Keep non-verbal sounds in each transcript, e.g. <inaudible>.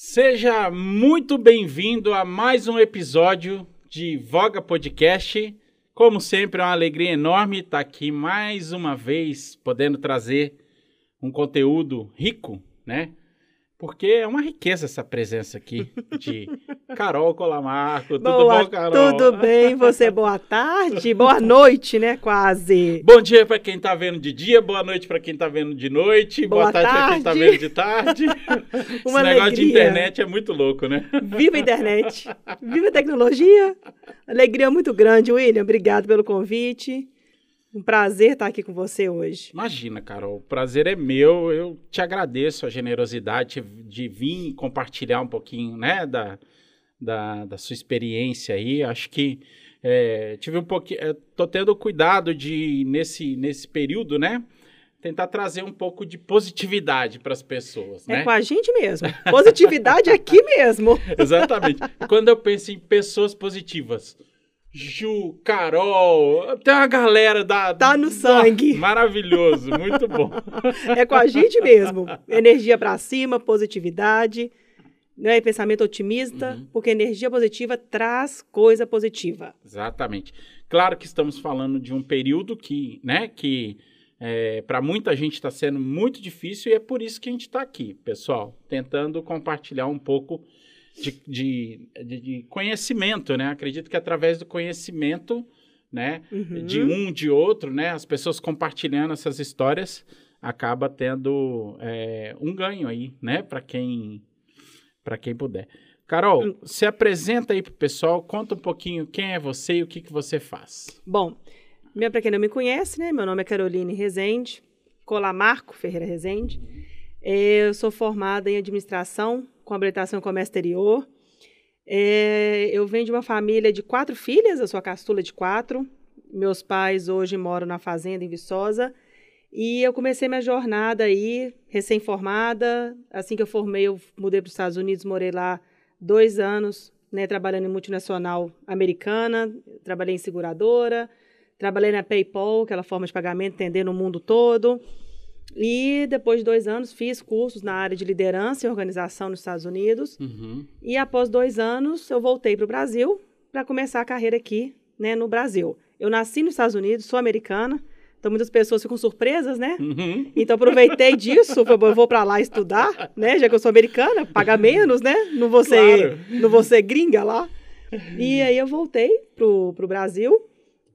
Seja muito bem-vindo a mais um episódio de Voga Podcast. Como sempre, é uma alegria enorme estar aqui mais uma vez, podendo trazer um conteúdo rico, né? Porque é uma riqueza essa presença aqui de <laughs> Carol Colamarco. Tudo Boa, bom, Carol? Tudo bem, você <laughs> boa tarde, boa noite, né, quase. Bom dia para quem tá vendo de dia, boa noite para quem tá vendo de noite, boa, Boa tarde, para quem tá tarde. vendo de tarde. <laughs> Esse negócio de alegria. internet é muito louco, né? Viva a internet, viva a tecnologia. Alegria muito grande, William, obrigado pelo convite. Um prazer estar aqui com você hoje. Imagina, Carol, o prazer é meu. Eu te agradeço a generosidade de vir compartilhar um pouquinho, né, da, da, da sua experiência aí. Acho que é, tive um pouquinho, é, tô tendo cuidado de nesse nesse período, né, tentar trazer um pouco de positividade para as pessoas, É né? com a gente mesmo. Positividade aqui mesmo. <laughs> Exatamente. Quando eu penso em pessoas positivas, Ju, Carol, tem uma galera da. Tá no sangue. Maravilhoso, muito bom. <laughs> É com a gente mesmo. Energia pra cima, positividade, né? pensamento otimista, Uhum. porque energia positiva traz coisa positiva. Exatamente. Claro que estamos falando de um período que, né, que para muita gente está sendo muito difícil e é por isso que a gente está aqui, pessoal, tentando compartilhar um pouco de, de, de- conhecimento, né? Acredito que através do conhecimento, né, Uhum. de um, de outro, né? As pessoas compartilhando essas histórias acaba tendo é, um ganho aí, né? Para quem quem puder. Carol, Hum. se apresenta aí pro pessoal, conta um pouquinho quem é você e o que, que você faz. Bom, para quem não me conhece, né? Meu nome é Caroline Rezende, Colamarco Ferreira Rezende. Eu sou formada em administração com habilitação em comércio exterior. É, eu venho de uma família de quatro filhas, eu sou a caçula de quatro. Meus pais hoje moram na fazenda em Viçosa. E eu comecei minha jornada aí, recém-formada. Assim que eu formei, eu mudei para os Estados Unidos, morei lá dois anos, né, trabalhando em multinacional americana, trabalhei em seguradora, trabalhei na PayPal, aquela forma de pagamento, atendendo o mundo todo. E depois de dois anos, fiz cursos na área de liderança e organização nos Estados Unidos. Uhum. E após dois anos, eu voltei para o Brasil para começar a carreira aqui, né, no Brasil. Eu nasci nos Estados Unidos, sou americana, então muitas pessoas ficam surpresas, né? Uhum. Então aproveitei disso, falei, "Bom, eu vou para lá estudar, né? Já que eu sou americana, pagar menos, né? Não vou ser, Claro. não vou ser gringa lá. E aí eu voltei pro, pro Brasil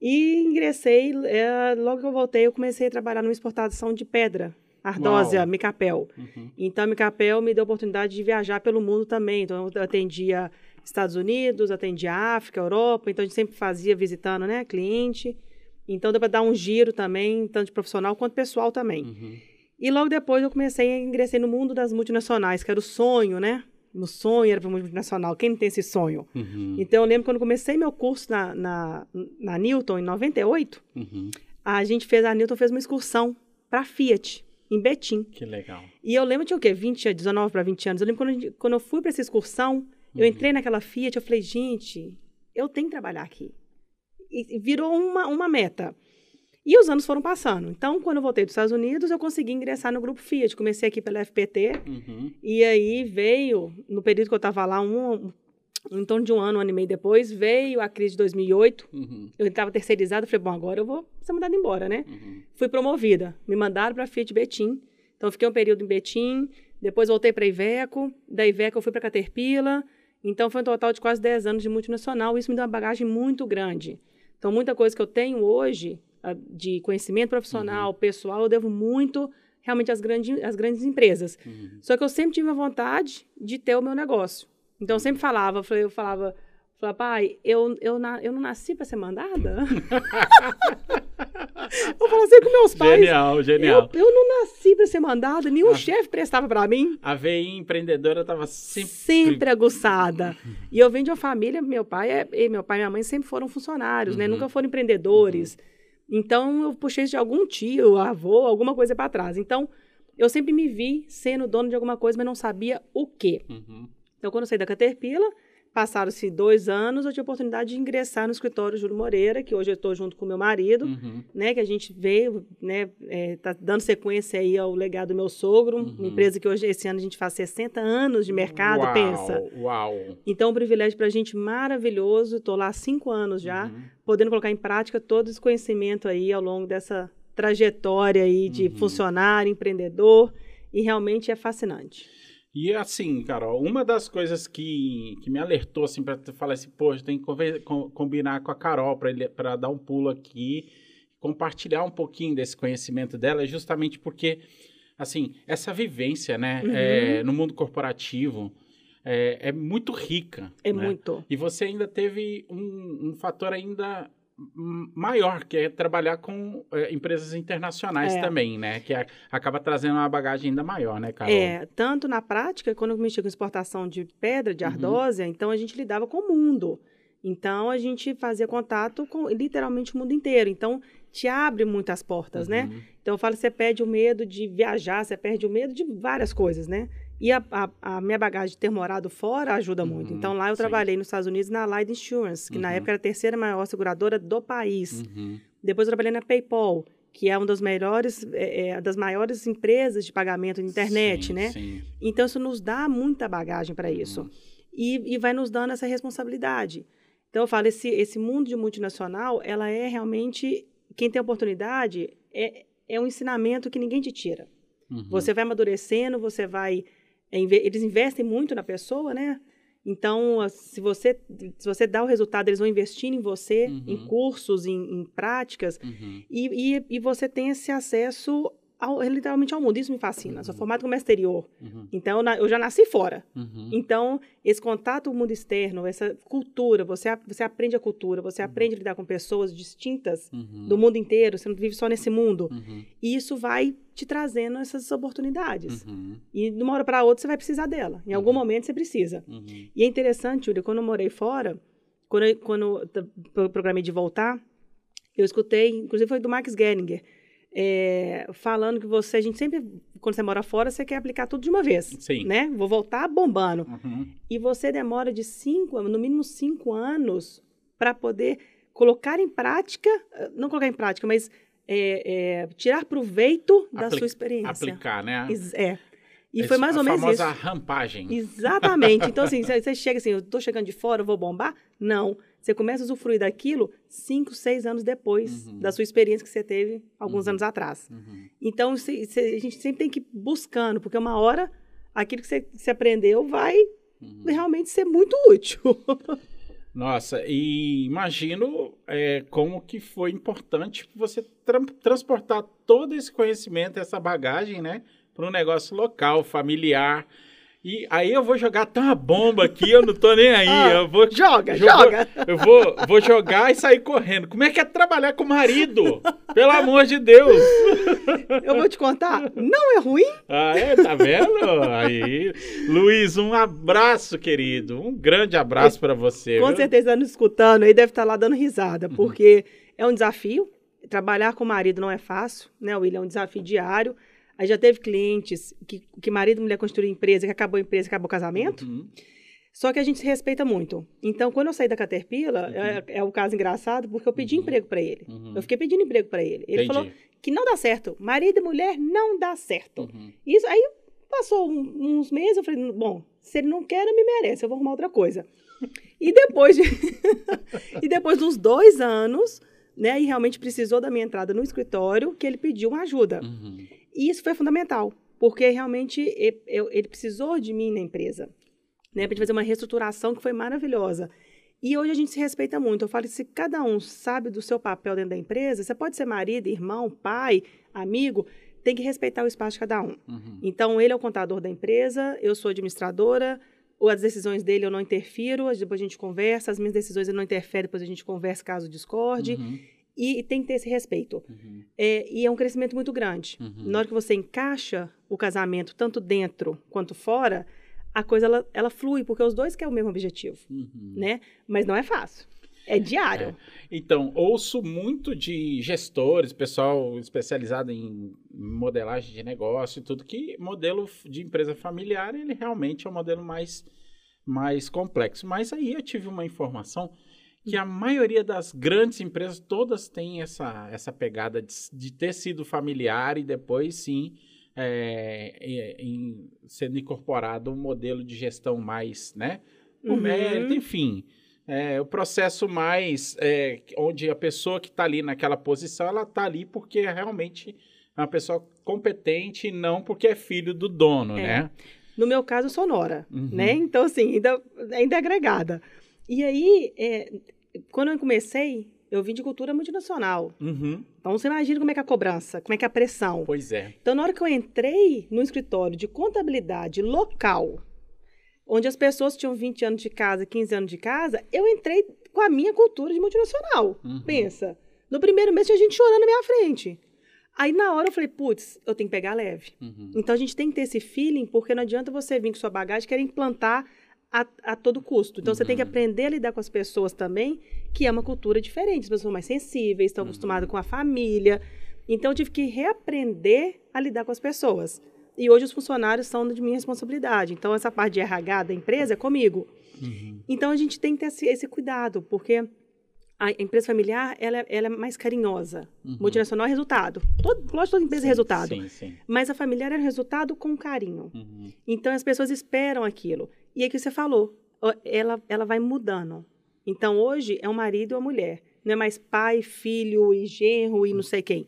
e ingressei. é, logo que eu voltei, eu comecei a trabalhar numa exportação de pedra, ardósia, Uau. micapel. Uhum. Então, Micapel me deu a oportunidade de viajar pelo mundo também. Então, eu atendia Estados Unidos, atendia África, Europa. Então, a gente sempre fazia visitando, né, cliente. Então, deu para dar um giro também, tanto de profissional quanto pessoal também. Uhum. E logo depois eu comecei a ingressei no mundo das multinacionais, que era o sonho, né? O sonho era para multinacional. Quem não tem esse sonho? Uhum. Então, eu lembro quando comecei meu curso na, na, na Newton, em 98, Uhum. a gente fez, a Newton fez uma excursão para Fiat, em Betim. Que legal. E eu lembro, tinha o quê? 20, 19 para 20 anos. Eu lembro quando, quando eu fui para essa excursão, eu Uhum. entrei naquela Fiat, eu falei, gente, eu tenho que trabalhar aqui. E e virou uma, uma meta. E os anos foram passando. Então, quando eu voltei dos Estados Unidos, eu consegui ingressar no grupo Fiat. Comecei aqui pela FPT. Uhum. E aí veio, no período que eu estava lá, um, em torno de um ano, um ano e meio depois, veio a crise de 2008. Uhum. Eu estava terceirizada, falei, bom, agora eu vou ser mandada embora, né? Uhum. fui promovida. Me mandaram para a Fiat Betim. Então, fiquei um período em Betim, depois voltei para a Iveco, da Iveco eu fui para Caterpillar. Então, foi um total de quase 10 anos de multinacional. Isso me deu uma bagagem muito grande. Então, muita coisa que eu tenho hoje, de conhecimento profissional, pessoal, eu devo muito realmente às grandes, às grandes empresas. Uhum. Só que eu sempre tive a vontade de ter o meu negócio. Então, eu sempre falava, eu falei- falava, falava pai, eu, eu, na- eu não nasci para ser mandada. <laughs> eu falava assim com meus pais. Genial, genial. Eu, eu não nasci para ser mandada, nenhum Ah. chefe prestava para mim. A VI empreendedora estava sempre. Sempre aguçada. <laughs> E eu venho de uma família, meu pai, é, e meu pai e minha mãe sempre foram funcionários, né? Uhum. Nunca foram empreendedores. Então eu puxei isso de algum tio, avô, alguma coisa para trás. Então eu sempre me vi sendo dono de alguma coisa, mas não sabia o quê. Uhum. Então quando eu saí da Caterpillar, Passaram-se dois anos, eu tive a oportunidade de ingressar no escritório Júlio Moreira, que hoje eu estou junto com meu marido, Uhum. né? Que a gente veio, né? É, tá dando sequência aí ao legado do meu sogro, Uhum. uma empresa que hoje, esse ano, a gente faz 60 anos de mercado, Uau, pensa. Uau. Então, um privilégio para a gente maravilhoso. Estou lá há cinco anos já, Uhum. podendo colocar em prática todo esse conhecimento aí ao longo dessa trajetória aí de Uhum. funcionário, empreendedor, e realmente é fascinante. E assim, Carol, uma das coisas que, que me alertou, assim, para falar assim, poxa, tem que combinar com a Carol para dar um pulo aqui, compartilhar um pouquinho desse conhecimento dela, é justamente porque, assim, essa vivência, né, Uhum. é, no mundo corporativo é, é muito rica. É né? muito. E você ainda teve um, um fator ainda maior, que é trabalhar com é, empresas internacionais É. também, né? Que a- acaba trazendo uma bagagem ainda maior, né, Carol? É, tanto na prática, quando eu mexia com exportação de pedra, de Uhum. ardósia, então a gente lidava com o mundo. Então a gente fazia contato com literalmente o mundo inteiro. Então te abre muitas portas, né? Uhum. Então eu falo, você perde o medo de viajar, você perde o medo de várias coisas, né? E a, a- a minha bagagem de ter morado fora ajuda muito. Uhum, Então lá eu sim. trabalhei nos Estados Unidos na Allied Insurance, que na Uhum. época era a terceira maior seguradora do país. Uhum. Depois eu trabalhei na PayPal, que é uma das melhores, é, é, das maiores empresas de pagamento de internet, Sim, né? Sim. Então, isso nos dá muita bagagem para isso. Uhum. E, e vai nos dando essa responsabilidade. Então, eu falo, esse, esse mundo de multinacional, ela é realmente... Quem tem oportunidade, é, é um ensinamento que ninguém te tira. Uhum. Você vai amadurecendo, você vai... é, eles investem muito na pessoa, né? Então, a- se você, se você dá o resultado, eles vão investir em você, Uhum. em cursos, em, em práticas, Uhum. e, e, e você tem esse acesso ao, literalmente ao mundo. Isso me fascina. Uhum. Sou formada como exterior. Uhum. Então, eu na- eu já nasci fora. Uhum. Então, esse contato com o mundo externo, essa cultura, você, você aprende a cultura, você Uhum. aprende a lidar com pessoas distintas Uhum. do mundo inteiro, você não vive só nesse mundo. Uhum. E isso vai te trazendo essas oportunidades. E de uma hora para outra você vai precisar dela. Em algum momento você precisa. E é interessante, Júlia, quando eu morei fora, quando eu, quando eu programei de voltar, eu escutei, inclusive foi do Max Geringer, é, falando que você, a gente sempre, quando você mora fora, você quer aplicar tudo de uma vez. Sim. Né? Vou voltar bombando. Uhum. E você demora de cinco, no mínimo cinco anos, para poder colocar em prática, eh, não colocar em prática, mas é, é, tirar proveito da Apli- sua experiência. Aplicar, né? É. E Esse- foi mais ou a menos famosa isso. rampagem. Exatamente. Então, assim, <laughs> você chega assim, eu tô chegando de fora, eu vou bombar? Não. Você começa a usufruir daquilo cinco, seis anos depois Uhum. da sua experiência que você teve alguns Uhum. anos atrás. Uhum. Então, a gente sempre tem que ir buscando, porque uma hora aquilo que você, aprendeu vai Uhum. realmente ser muito útil. <laughs> Nossa, e imagino é, como que foi importante você tran- transportar todo esse conhecimento, essa bagagem, né, para um negócio local, familiar. E aí eu vou jogar até uma bomba aqui, eu não tô nem aí. Ah, eu vou joga, joga. Eu vou, vou jogar e sair correndo. Como é que é trabalhar com o marido? Pelo amor de Deus! Eu vou te contar, não é ruim? Ah, é? Tá vendo? Aí, Luiz, um abraço, querido. Um grande abraço para você. Com viu? certeza, nos escutando aí, deve estar lá dando risada, porque é um desafio. Trabalhar com o marido não é fácil, né, William? É um desafio diário. Aí já teve clientes que, que marido e mulher construíram empresa, que acabou a empresa, acabou o casamento. Uhum. Só que a gente se respeita muito. Então, quando eu saí da Caterpillar, Uhum. é, é um caso engraçado, porque eu pedi Uhum. emprego para ele. Uhum. Eu fiquei pedindo emprego para ele. Ele Entendi. falou que não dá certo. Marido e mulher não dá certo. Uhum. Isso aí passou um- uns meses, eu falei, bom, se ele não quer, não me merece, eu vou arrumar outra coisa. E depois de <laughs> e depois de uns dois anos, né, e realmente precisou da minha entrada no escritório, que ele pediu uma ajuda. Uhum. E isso foi fundamental, porque realmente ele precisou de mim na empresa, né, para fazer uma reestruturação que foi maravilhosa. E hoje a gente se respeita muito. Eu falo que se cada um sabe do seu papel dentro da empresa, você pode ser marido, irmão, pai, amigo, tem que respeitar o espaço de cada um. Uhum. Então, ele é o contador da empresa, eu sou administradora, ou as decisões dele eu não interfiro, depois a gente conversa, as minhas decisões ele não interfere, depois a gente conversa caso discorde, Uhum. E, tem que ter esse respeito. Uhum. É, e é um crescimento muito grande. Uhum. Na hora que você encaixa o casamento, tanto dentro quanto fora, a coisa ela, ela flui, porque os dois querem o mesmo objetivo, Uhum. né? Mas não é fácil. É diário. Então, ouço muito de gestores, pessoal especializado em modelagem de negócio e tudo, que modelo de empresa familiar, ele realmente é o modelo mais mais complexo. Mas aí eu tive uma informação que a maioria das grandes empresas, todas têm essa, essa pegada de, de ter sido familiar e depois sim é, em, sendo incorporado um modelo de gestão mais, né? O uhum. mérito, enfim. É, o processo mais é, onde a pessoa que está ali naquela posição, ela está ali porque realmente é uma pessoa competente e não porque é filho do dono, é. né? No meu caso, sonora, uhum. né? Então, assim, ainda, ainda é agregada. E aí, é, quando eu comecei, eu vim de cultura multinacional. Uhum. Então, você imagina como é que é a cobrança, como é que é a pressão. Pois é. Então, na hora que eu entrei no escritório de contabilidade local, onde as pessoas tinham 20 anos de casa, 15 anos de casa, eu entrei com a minha cultura de multinacional. Uhum. Pensa. No primeiro mês tinha gente chorando na minha frente. Aí na hora eu falei, putz, eu tenho que pegar leve. Uhum. Então a gente tem que ter esse feeling, porque não adianta você vir com sua bagagem querer implantar a, a todo custo. Então, uhum. você tem que uhum. aprender a lidar com as pessoas também, que é uma cultura diferente. As pessoas são mais sensíveis, estão uhum. acostumadas com a família. Então, eu tive que reaprender a lidar com as pessoas. E hoje os funcionários são de minha responsabilidade. Então, essa parte de RH da empresa é comigo. Uhum. Então, a gente tem que ter esse, esse cuidado, porque a empresa familiar ela, é, ela é mais carinhosa. Uhum. Multinacional é resultado. Todo, lógico, toda empresa é sim, é resultado. Sim, sim. Mas a familiar é resultado com carinho. Uhum. Então as pessoas esperam aquilo. E é que você falou, ela, ela vai mudando. Então hoje é um marido ou uma mulher. Não é mais pai, filho e genro e não sei quem.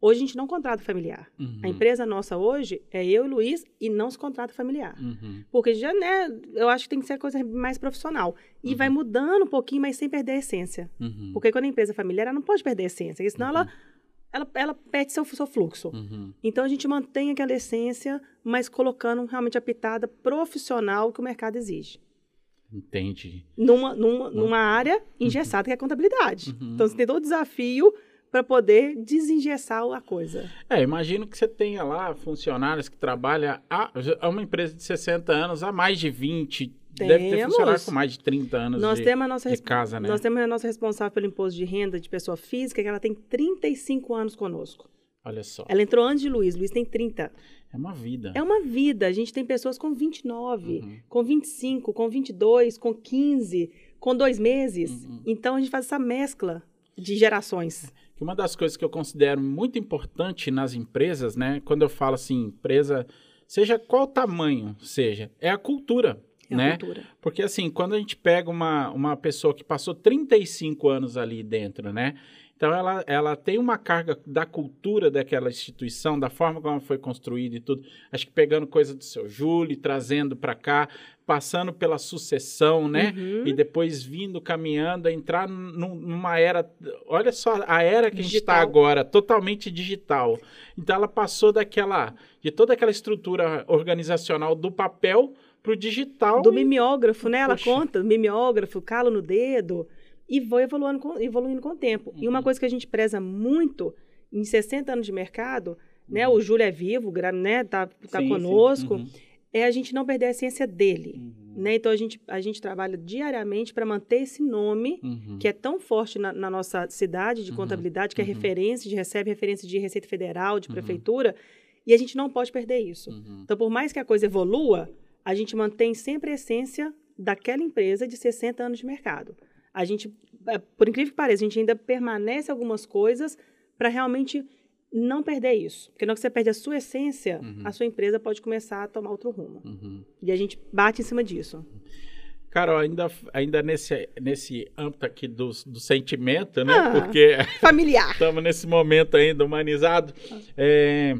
Hoje a gente não contrata familiar. Uhum. A empresa nossa hoje é eu e Luiz e não se contrata familiar. Uhum. Porque já, né, eu acho que tem que ser a coisa mais profissional. E uhum. vai mudando um pouquinho, mas sem perder a essência. Uhum. Porque quando a empresa é familiar, ela não pode perder a essência, senão ela, uhum. ela, ela perde seu, seu fluxo. Uhum. Então a gente mantém aquela essência, mas colocando realmente a pitada profissional que o mercado exige. Entendi. Numa, numa, numa área engessada que é a contabilidade. Então você tem todo o desafio para poder desengessar a coisa. É, imagino que você tenha lá funcionários que trabalham a, a uma empresa de 60 anos há mais de 20, temos. Deve ter funcionário com mais de 30 anos nós de, temos a nossa de casa, né? Nós temos a nossa responsável pelo imposto de renda de pessoa física, que ela tem 35 anos conosco. Olha só. Ela entrou antes de Luiz, Luiz tem 30. É uma vida. É uma vida. A gente tem pessoas com 29, uhum. com 25, com 22, com 15, com dois meses. Uhum. Então a gente faz essa mescla de gerações que uma das coisas que eu considero muito importante nas empresas, né, quando eu falo assim, empresa, seja qual tamanho seja, é a cultura. É né? cultura. Porque assim, quando a gente pega uma, uma pessoa que passou 35 anos ali dentro, né? Então, ela, ela tem uma carga da cultura daquela instituição, da forma como ela foi construída e tudo. Acho que pegando coisa do seu Júlio, trazendo para cá, passando pela sucessão, né? Uhum. E depois vindo, caminhando, a entrar numa era. Olha só, a era que digital. a gente está agora, totalmente digital. Então, ela passou daquela. de toda aquela estrutura organizacional do papel para o digital. Do mimeógrafo, né? Ela conta, mimeógrafo, calo no dedo e vou evoluindo com, evoluindo com o tempo. Uhum. E uma uhum. coisa que a gente preza muito em 60 anos de mercado, né, uhum. né? O Júlio é vivo, né? Tá, tá sim, conosco. Sim. Uhum. É a gente não perder a essência dele, uhum. né? Então a gente, a gente trabalha diariamente para manter esse nome uhum. que é tão forte na, na nossa cidade de contabilidade, que é referência, de recebe referência de Receita Federal, de prefeitura, e a gente não pode perder isso. Então, por mais que a coisa evolua, a gente mantém sempre a essência daquela empresa de 60 anos de mercado a gente, é, por incrível que pareça, a gente ainda permanece algumas coisas para realmente não perder isso. Porque não que você perde a sua essência, uhum. a sua empresa pode começar a tomar outro rumo. Uhum. E a gente bate em cima disso. Carol, ainda, ainda nesse, nesse âmbito aqui do, do sentimento, né? Ah, Porque <laughs> familiar. estamos nesse momento ainda humanizado. É,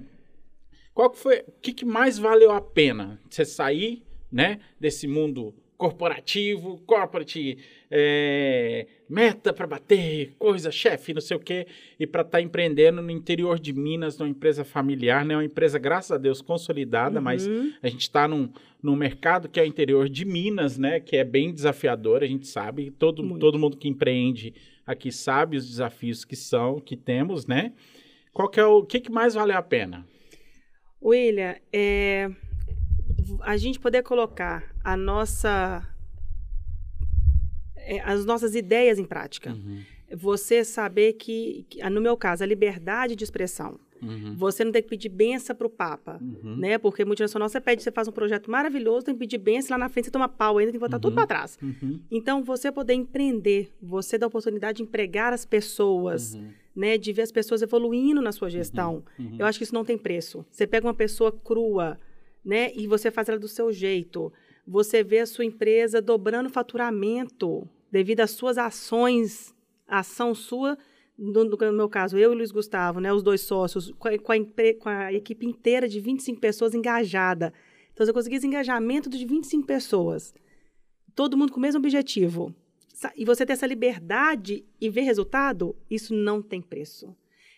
qual que foi, o que, que mais valeu a pena? Você sair, né, desse mundo corporativo, corporate, é, meta para bater, coisa, chefe, não sei o quê, e para estar tá empreendendo no interior de Minas, numa empresa familiar, né? Uma empresa, graças a Deus, consolidada, uhum. mas a gente está num, num mercado que é o interior de Minas, né? Que é bem desafiador, a gente sabe, todo, todo mundo que empreende aqui sabe os desafios que são, que temos, né? Qual que é o, o que, que mais vale a pena? William, é, a gente poder colocar a nossa é, as nossas ideias em prática. Uhum. Você saber que, que, no meu caso, a liberdade de expressão. Uhum. Você não tem que pedir benção pro Papa, Uhum. né? Porque multinacional você pede, você faz um projeto maravilhoso, tem que pedir benção, lá na frente você toma pau ainda, tem que botar tudo Uhum. para trás. Uhum. Então, você poder empreender, você dar a oportunidade de empregar as pessoas, Uhum. né? De ver as pessoas evoluindo na sua gestão. Eu acho que isso não tem preço. Você pega uma pessoa crua, né? E você faz ela do seu jeito. Você vê a sua empresa dobrando faturamento devido às suas ações, a ação sua, no, no meu caso, eu e Luiz Gustavo, né? Os dois sócios, com a, com a com a equipe inteira de 25 pessoas engajada. Então, eu consegui esse engajamento de 25 pessoas. Todo mundo com o mesmo objetivo. E você ter essa liberdade e ver resultado, isso não tem preço.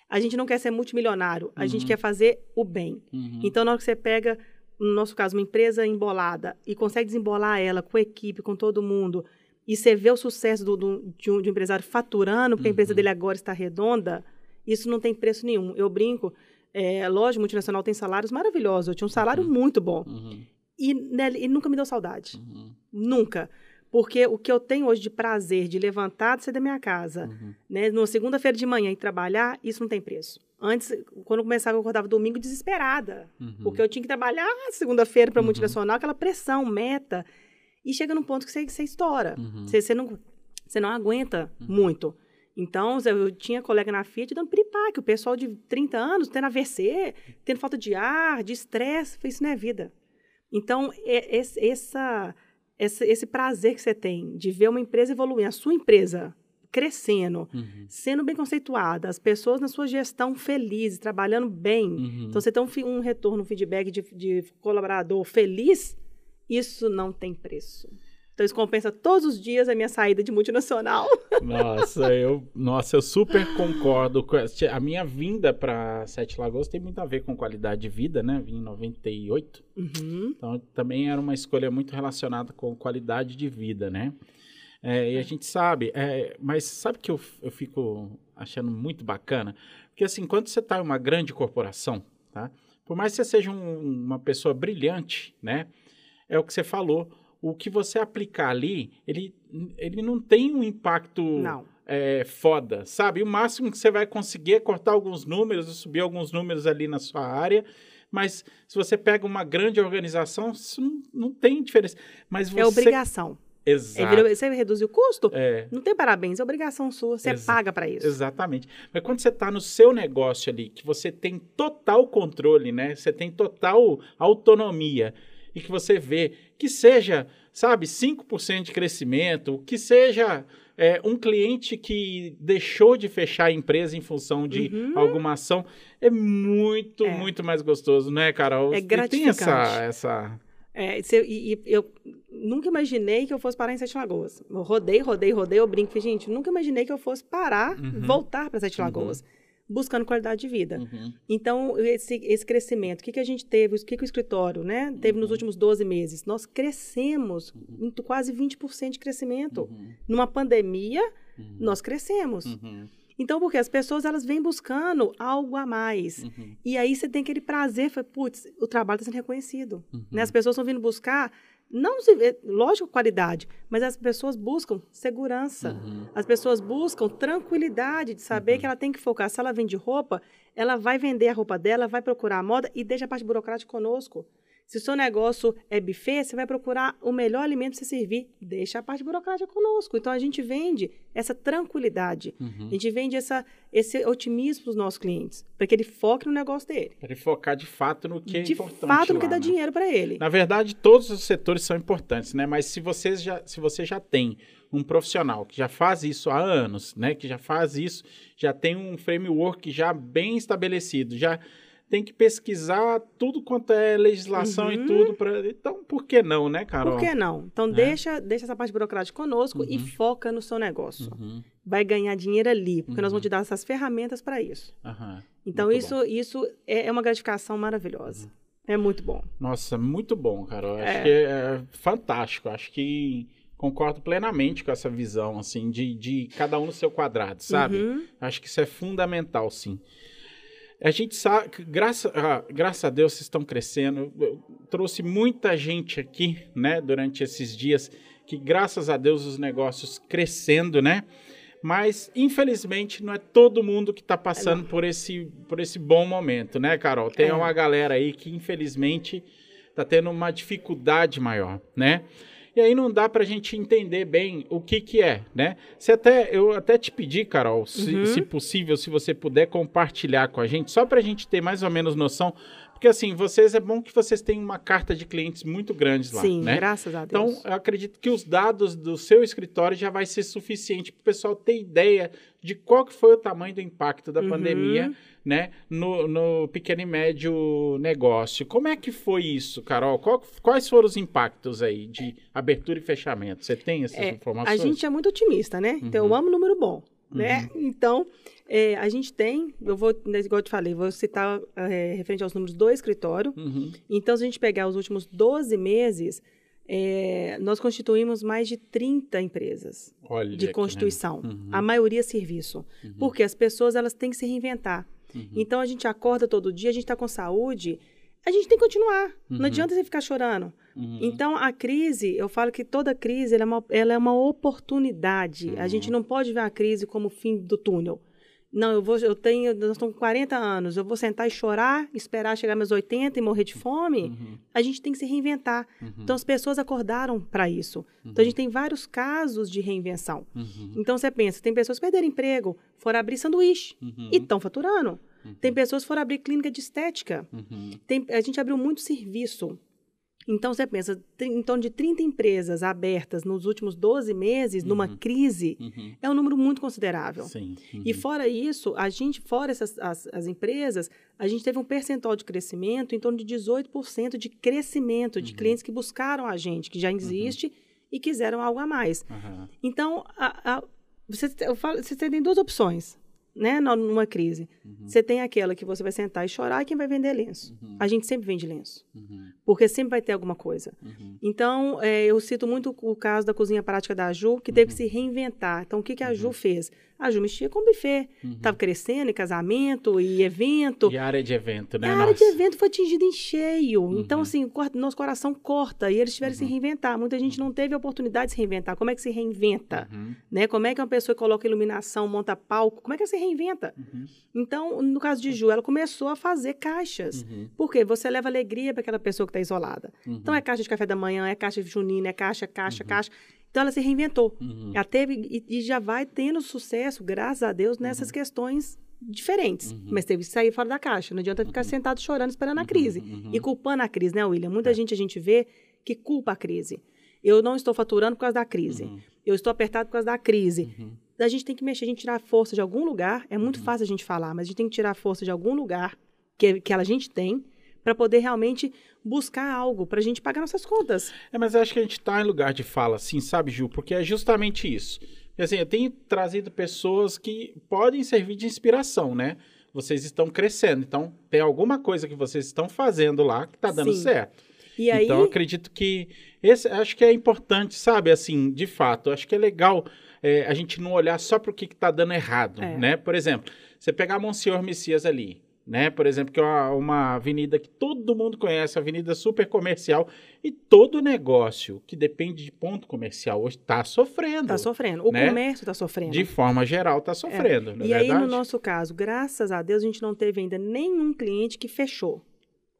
A gente não quer ser multimilionário, a gente Uhum. quer fazer o bem. Uhum. Então, na hora que você pega, no nosso caso, uma empresa embolada e consegue desembolar ela com a equipe, com todo mundo, e você vê o sucesso do, do- de, um, de um empresário faturando, porque a empresa Uhum. dele agora está redonda, isso não tem preço nenhum. Eu brinco, é, lógico, multinacional tem salários maravilhosos. Eu tinha um salário Uhum. muito bom. Uhum. E, né, e nunca me deu saudade. Uhum. Nunca. Porque o que eu tenho hoje de prazer de levantar de sair da minha casa, Uhum. né, numa segunda-feira de manhã e trabalhar, isso não tem preço. Antes, quando eu começava, eu acordava domingo desesperada. Uhum. Porque eu tinha que trabalhar segunda-feira para Uhum. multinacional, aquela pressão, meta. E chega num ponto que você, você estoura. Uhum. Você, você não, você não aguenta Uhum. muito. Então, eu tinha colega na Fiat dando piripaque. O pessoal de 30 anos tendo AVC, tendo falta de ar, de estresse. Isso não é vida. Então, é- esse, essa, esse, esse prazer que você tem de ver uma empresa evoluir, a sua empresa crescendo, Uhum. sendo bem conceituada, as pessoas na sua gestão felizes, trabalhando bem. Uhum. Então, você tem um, um retorno, um feedback de, de colaborador feliz, isso não tem preço. Então, isso compensa todos os dias a minha saída de multinacional. <laughs> Nossa, eu, nossa, eu super concordo. com A minha vinda para Sete Lagoas tem muito a ver com qualidade de vida, né? Vim em 98. Uhum. Então, também era uma escolha muito relacionada com qualidade de vida, né? É, e a gente sabe, é, mas sabe que eu, eu fico achando muito bacana? Porque, assim, quando você está em uma grande corporação, tá? Por mais que você seja um- uma pessoa brilhante, né? É o que você falou. O que você aplicar ali, ele, ele não tem um impacto Não. é, foda, sabe? O máximo que você vai conseguir é cortar alguns números, subir alguns números ali na sua área, mas se você pega uma grande organização, isso não, não tem diferença. Mas você... É obrigação. Exato. vira- você reduzir o custo? É, Não tem parabéns, é obrigação sua. Você Exa- paga para isso. exatamente. Mas quando você está no seu negócio ali, que você tem total controle, né? Você tem total autonomia e que você vê que seja, sabe, 5% de crescimento, que seja é, um cliente que deixou de fechar a empresa em função de Uhum. alguma ação, é muito, É. muito mais gostoso, né, Carol? É E Tem essa, gratificante. essa... É, eu- e, eu nunca imaginei que eu fosse parar em Sete Lagoas. Eu rodei, rodei, rodei, eu brinco. falei, Gente, nunca imaginei que eu fosse parar, Uhum. voltar para Sete Uhum. Lagoas, buscando qualidade de vida. Uhum, Então, esse, esse crescimento, o que, que a gente teve, o que, que o escritório né, teve nos Uhum. últimos 12 meses? Nós crescemos em quase 20% de crescimento. uhum, Numa pandemia, uhum, nós crescemos. uhum, Então, porque as pessoas elas vêm buscando algo a mais. uhum, E aí você tem aquele prazer, foi, putz, o trabalho está sendo reconhecido. uhum. Né? As pessoas estão vindo buscar, não lógico, qualidade, mas as pessoas buscam segurança. Uhum. As pessoas buscam tranquilidade de saber Uhum. que ela tem que focar. Se ela vende roupa, ela vai vender a roupa dela, vai procurar a moda e deixa a parte burocrática conosco. Se o seu negócio é buffet, você vai procurar o melhor alimento para você servir. Deixa a parte burocrática conosco. Então a gente vende essa tranquilidade. Uhum. A gente vende essa, esse otimismo para os nossos clientes, para que ele foque no negócio dele. Para ele focar de fato no que é de importante fato, no que lá, dá né? dinheiro para ele. Na verdade, todos os setores são importantes, né? Mas se você já, se você já tem um profissional que já faz isso há anos, né? Que já faz isso, já tem um framework já bem estabelecido, já tem que pesquisar tudo quanto é legislação e Uhum. tudo para. Então, por que não, né, Carol? Por que não? Então, É. deixa, deixa essa parte burocrática conosco e Uhum. foca no seu negócio. Uhum, Vai ganhar dinheiro ali, porque nós Uhum. vamos te dar essas ferramentas para isso. Então, Muito isso, isso é é uma gratificação maravilhosa. É muito bom. Nossa, muito bom, Carol. Acho É. que é fantástico. Acho que concordo plenamente com essa visão, assim, de, de cada um no seu quadrado, sabe? Uhum. Acho que isso é fundamental, sim. A gente sabe que, graça, ah, graças a Deus, vocês estão crescendo. Eu- trouxe muita gente aqui, né, durante esses dias, que graças a Deus os negócios crescendo, né? Mas, infelizmente, não é todo mundo que está passando por esse, por esse bom momento, né, Carol? Tem É. uma galera aí que, infelizmente, está tendo uma dificuldade maior, né? E aí não dá para a gente entender bem o que que é, né? Se até, eu até te pedi, Carol, se, Uhum. se possível, se você puder compartilhar com a gente, só para a gente ter mais ou menos noção, porque assim, vocês, é bom que vocês tenham uma carta de clientes muito grandes lá, Sim, né? graças a Então, Deus. eu acredito que os dados do seu escritório já vai ser suficiente para o pessoal ter ideia de qual que foi o tamanho do impacto da Uhum. pandemia, né, no, no pequeno e médio negócio. Como é que foi isso, Carol? Qual- quais foram os impactos aí de abertura e fechamento? Você tem essas É, informações? A gente é muito otimista, né? Então, Uhum. eu amo número bom, né? Então, é, a gente tem, eu vou, né, igual eu te falei, vou citar é, referente aos números do escritório. Uhum. Então, se a gente pegar os últimos 12 meses, é, nós constituímos mais de 30 empresas Olha de constituição. Uhum. A maioria serviço. Porque as pessoas elas têm que se reinventar. Uhum. Então, a gente acorda todo dia, a gente está com saúde, a gente tem que continuar. Uhum. Não adianta você ficar chorando. Uhum. Então, a crise, eu falo que toda crise ela é, uma, ela é uma oportunidade. A Uhum. gente não pode ver a crise como o fim do túnel. Não, eu vou, eu tenho, nós estamos com 40 anos, eu vou sentar e chorar, esperar chegar meus 80 e morrer de fome. Uhum. A gente tem que se reinventar. Uhum. Então, as pessoas acordaram para isso. Então, a gente tem vários casos de reinvenção. Uhum. Então, você pensa, tem pessoas que perderam emprego, foram abrir sanduíche Uhum. e estão faturando. Tem pessoas que foram abrir clínica de estética. Uhum. Tem- a gente abriu muito serviço. Então, você pensa, em torno de 30 empresas abertas nos últimos 12 meses, numa crise, Uhum. é um número muito considerável. Sim. E Uhum. fora isso, a gente, fora essas, as, as empresas, a gente teve um percentual de crescimento em torno de 18% de crescimento de clientes que buscaram a gente, que já existe e quiseram algo a mais. Então, a- a- você, falo, você tem duas opções, né, numa crise. Uhum. Você tem aquela que você vai sentar e chorar e quem vai vender lenço. Uhum. A gente sempre vende lenço, Uhum. porque sempre vai ter alguma coisa. Uhum. Então, é, eu cito muito o caso da cozinha prática da Ju, que teve que Uhum. se reinventar. Então, o que, que a Ju fez? A Ju mexia com buffet. Estava crescendo em casamento e evento. Uhum. E área de evento, né? A área de Nossa. evento foi atingida em cheio. Uhum. Então, assim, nosso coração corta e eles tiveram que se reinventar. Muita gente não teve a oportunidade de se reinventar. Como é que se reinventa? Uhum. Né? Como é que uma pessoa coloca iluminação, monta palco? Como é que ela se reinventa? Uhum. Então, no caso de Ju, ela começou a fazer caixas. Uhum. Porque você leva alegria para aquela pessoa que está isolada. Uhum. Então, é caixa de café da manhã, é caixa junina, é caixa, caixa, caixa. Então, ela se reinventou. Uhum. Ela teve e, e já vai tendo sucesso, graças a Deus, nessas questões diferentes. Uhum. Mas teve que sair fora da caixa. Não adianta ficar sentado chorando, esperando a crise. uhum. E culpando a crise, né, William? É. Muita gente a gente vê que culpa a crise. Eu não estou faturando por causa da crise. Uhum. Eu estou apertado por causa da crise. Uhum. A gente tem que mexer, a gente tirar força de algum lugar. É muito fácil a gente falar, mas a gente tem que tirar força de algum lugar que, que a gente tem para poder realmente buscar algo para a gente pagar nossas contas. É, mas eu acho que a gente tá em lugar de fala, assim, sabe, Ju? Porque é justamente isso. Assim, eu tenho trazido pessoas que podem servir de inspiração, né? Vocês estão crescendo, então tem alguma coisa que vocês estão fazendo lá que tá dando Sim. certo. E aí, Então, eu acredito que esse, acho que é importante, sabe, assim, de fato, acho que é legal é, a gente não olhar só para o que está dando errado, É. né? Por exemplo, você pegar Monsenhor Messias ali, né? Por exemplo, que é uma, uma avenida que todo mundo conhece, avenida super comercial, e todo negócio que depende de ponto comercial hoje está sofrendo. está sofrendo. O né? comércio está sofrendo. De forma geral, está sofrendo, não é e aí, no nosso caso, graças a Deus, a gente não teve ainda nenhum cliente que fechou.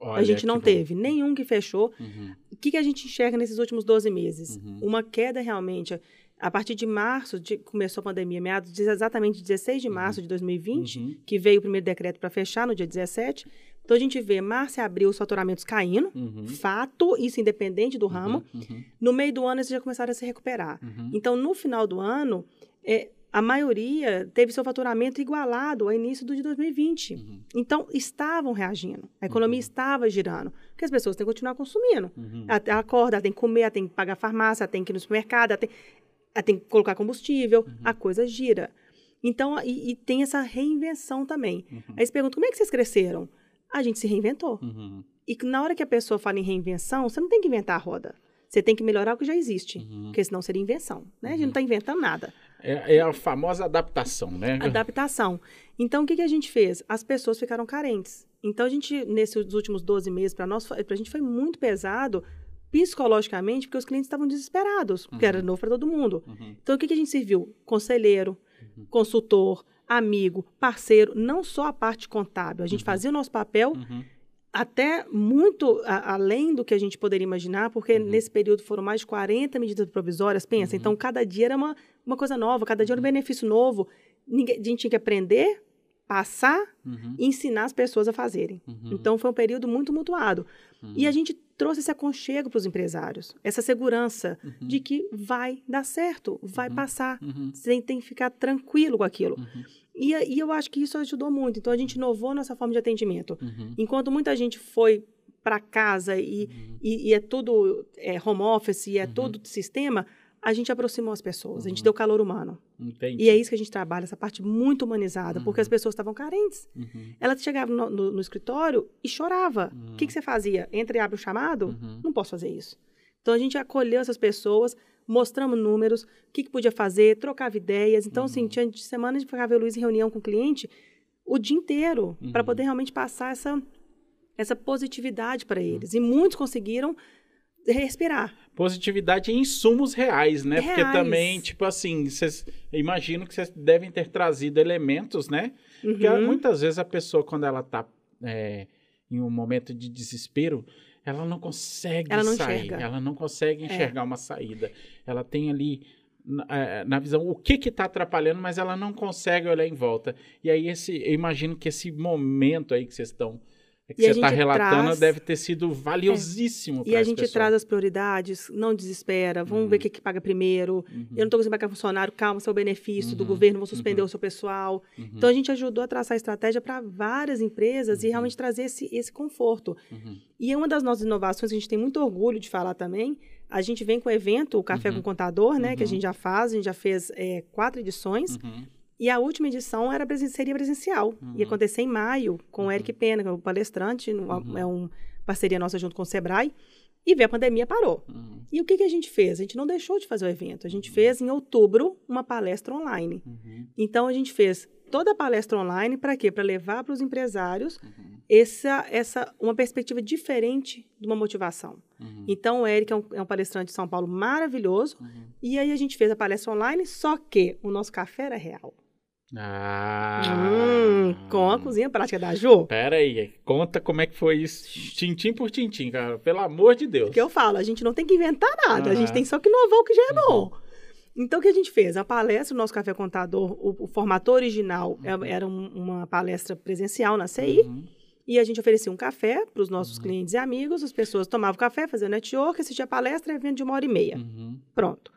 Olha, a gente não que bom. teve nenhum que fechou. Uhum, O que, que a gente enxerga nesses últimos 12 meses? Uhum. Uma queda realmente. A partir de março, de, começou a pandemia, meados de exatamente 16 de março de 2020, Uhum. que veio o primeiro decreto para fechar no dia 17. Então, a gente vê março e abril os faturamentos caindo, Uhum. fato, isso independente do ramo. Uhum, No meio do ano, eles já começaram a se recuperar. uhum, Então, no final do ano, é, a maioria teve seu faturamento igualado ao início do de 2020. uhum, Então, estavam reagindo. A economia estava girando. Porque as pessoas têm que continuar consumindo. uhum. Ela, acorda, ela tem que comer, ela tem que pagar a farmácia, ela tem que ir no supermercado, ela tem, ela tem que colocar combustível. Uhum. A coisa gira. Então, e, e tem essa reinvenção também. Uhum. Aí você pergunta, como é que vocês cresceram? A gente se reinventou. Uhum. E na hora que a pessoa fala em reinvenção, você não tem que inventar a roda. Você tem que melhorar o que já existe. Uhum. Porque senão seria invenção. Né? A gente não está inventando nada. É, é a famosa adaptação, né? Adaptação. Então, o que, que a gente fez? As pessoas ficaram carentes. Então, a gente, nesses últimos 12 meses, para nós, para a gente foi muito pesado psicologicamente, porque os clientes estavam desesperados, porque era novo para todo mundo. Uhum. Então, o que, que a gente serviu? Conselheiro, consultor, amigo, parceiro, não só a parte contábil. A gente Uhum. fazia o nosso papel Uhum. até muito a- além do que a gente poderia imaginar, porque Uhum. nesse período foram mais de 40 medidas provisórias, pensa. Uhum. Então, cada dia era uma, uma coisa nova, cada dia era um benefício novo. Ninguém, a gente tinha que aprender, passar Uhum. e ensinar as pessoas a fazerem. Uhum. Então, foi um período muito mutuado. Uhum. E a gente trouxe esse aconchego para os empresários, essa segurança Uhum. de que vai dar certo, vai Uhum. passar. Uhum. Você tem que ficar tranquilo com aquilo. Uhum. E, e eu acho que isso ajudou muito. Então, a gente inovou nossa forma de atendimento. Uhum. Enquanto muita gente foi para casa e, Uhum. e, e é tudo é, home office e é de sistema, a gente aproximou as pessoas, a gente Uhum. deu calor humano. Entendi. E é isso que a gente trabalha, essa parte muito humanizada, porque Uhum. as pessoas estavam carentes. Uhum. Ela chegava no, no- no escritório e chorava. Uhum. O que, que você fazia? Entra e abre o chamado? Uhum. Não posso fazer isso. Então a gente acolheu essas pessoas, mostramos números, o que, que podia fazer, trocava ideias. Então, assim, Uhum. tinha de semana a gente ficava eu Luiz em reunião com o cliente o dia inteiro, para Uhum. poder realmente passar essa, essa positividade para eles. E muitos conseguiram respirar. Positividade em insumos reais, né? Porque Reais. também, tipo assim, vocês imagino que vocês devem ter trazido elementos, né? Porque Uhum. muitas vezes a pessoa, quando ela tá é, em um momento de desespero, ela não consegue Ela não sair, enxerga. É. ela não consegue enxergar uma saída. Ela tem ali na, é, na visão o que que tá atrapalhando, mas ela não consegue olhar em volta. E aí esse, eu imagino que esse momento aí que vocês estão que E a você está relatando traz- deve ter sido valiosíssimo E para a gente pessoas. traz as prioridades, não desespera, vamos Uhum. ver o que, que paga primeiro. Uhum, Eu não estou conseguindo pagar funcionário, calma, seu benefício do Uhum. governo, vou suspender Uhum. o seu pessoal. uhum, Então a gente ajudou a traçar estratégia para várias empresas e Uhum. realmente trazer esse, esse conforto. uhum, E uma das nossas inovações que a gente tem muito orgulho de falar também, a gente vem com o evento, o Café Uhum. com o Contador, né? Que a Uhum. gente já faz, a gente já fez é, quatro edições. Uhum, E a última edição era seria presencial. Uhum. Ia acontecer em maio, com Uhum. o Eric Pena, que é o palestrante, Uhum. é uma parceria nossa junto com o Sebrae. E veio a pandemia, parou. uhum, E o que, que a gente fez? A gente não deixou de fazer o evento. A gente fez em outubro uma palestra online. uhum, Então a gente fez toda a palestra online para quê? Para levar para os empresários uhum, essa, essa uma perspectiva diferente de uma motivação. uhum, Então o Eric é um, é um palestrante de São Paulo maravilhoso. uhum. E aí a gente fez a palestra online, só que o nosso café era real. Ah. Hum, com a cozinha prática da Ju. Pera aí, conta como é que foi isso, tintim por tintim, cara, pelo amor de Deus. Porque eu falo, a gente não tem que inventar nada, a gente Aham. tem só que inovar o que já é bom. Então, o que a gente fez? A palestra, o nosso Café Contador, o, o formato original é- Uhum. era um- uma palestra presencial na CI, Uhum, e a gente oferecia um café para os nossos Uhum. clientes e amigos, as pessoas tomavam café, faziam network, assistiam a palestra, evento de uma hora e meia. uhum, Pronto.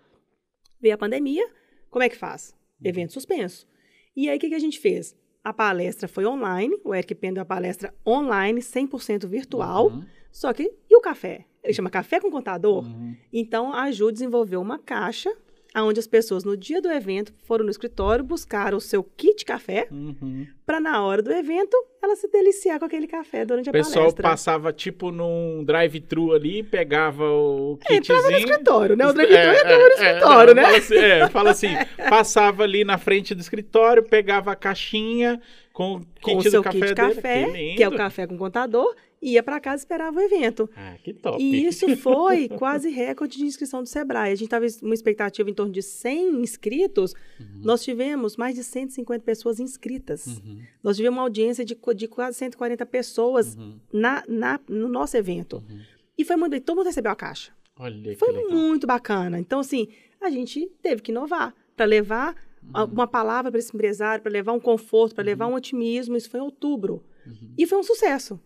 Veio a pandemia, como é que faz? Uhum. Evento suspenso. E aí, o que, que a gente fez? A palestra foi online, o Eric Pen deu a palestra online, 100% virtual, uhum, só que, e o café? Ele chama Café com Contador. uhum, Então, a Ju desenvolveu uma caixa onde as pessoas, no dia do evento, foram no escritório, buscaram o seu kit café, uhum. para na hora do evento, ela se deliciar com aquele café durante a O pessoal palestra. passava tipo num drive-thru ali, pegava o É, entrava no kitzinho. escritório, né? O drive-thru entrava no não, escritório, né? Fala assim, é, fala assim, passava ali na frente do escritório, pegava a caixinha com o Com o kit seu do café kit dele. café, lindo. que é o café com contador, ia para casa e esperava o evento. Ah, que top. E isso <laughs> foi quase recorde de inscrição do Sebrae. A gente estava uma expectativa em torno de 100 inscritos. Uhum, Nós tivemos mais de 150 pessoas inscritas. uhum, Nós tivemos uma audiência de, de quase 140 pessoas uhum, na, na- no nosso evento. uhum. E foi muito bem, todo mundo recebeu a caixa. Olha Foi muito bacana. Então, assim, a gente teve que inovar para levar Uhum. uma palavra para esse empresário, para levar um conforto, para levar um otimismo. Isso foi em outubro. Uhum. E foi um sucesso.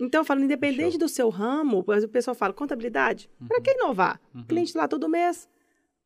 Então, eu falo, independente Show. do seu ramo, o pessoal fala, contabilidade, para que inovar? Uhum. Cliente lá todo mês,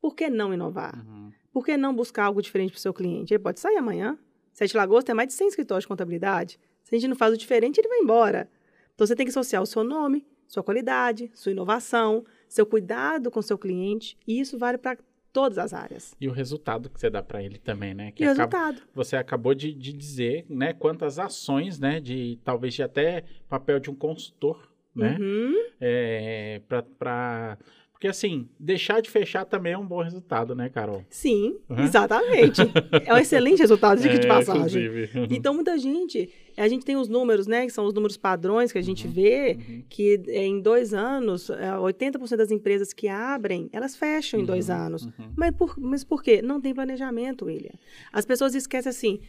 por que não inovar? Uhum. Por que não buscar algo diferente para o seu cliente? Ele pode sair amanhã. Sete Lagoas tem mais de 100 escritórios de contabilidade. Se a gente não faz o diferente, ele vai embora. Então, você tem que associar o seu nome, sua qualidade, sua inovação, seu cuidado com o seu cliente. E isso vale para todas as áreas. E o resultado que você dá para ele também, né? Que E o acaba- resultado. você acabou de, de dizer, né? Quantas ações, né? De talvez de até papel de um consultor, né? Uhum. É, para Porque, assim, deixar de fechar também é um bom resultado, né, Carol? Sim, uhum. exatamente. é um excelente resultado, de, <laughs> é, de passagem. Inclusive. Então, muita gente, a gente tem os números, né, que são os números padrões que a gente uhum. vê, uhum. que é, em dois anos, 80% é, das empresas que abrem, elas fecham em dois uhum. anos. Uhum. Mas, por, mas por quê? Não tem planejamento, William. As pessoas esquecem assim,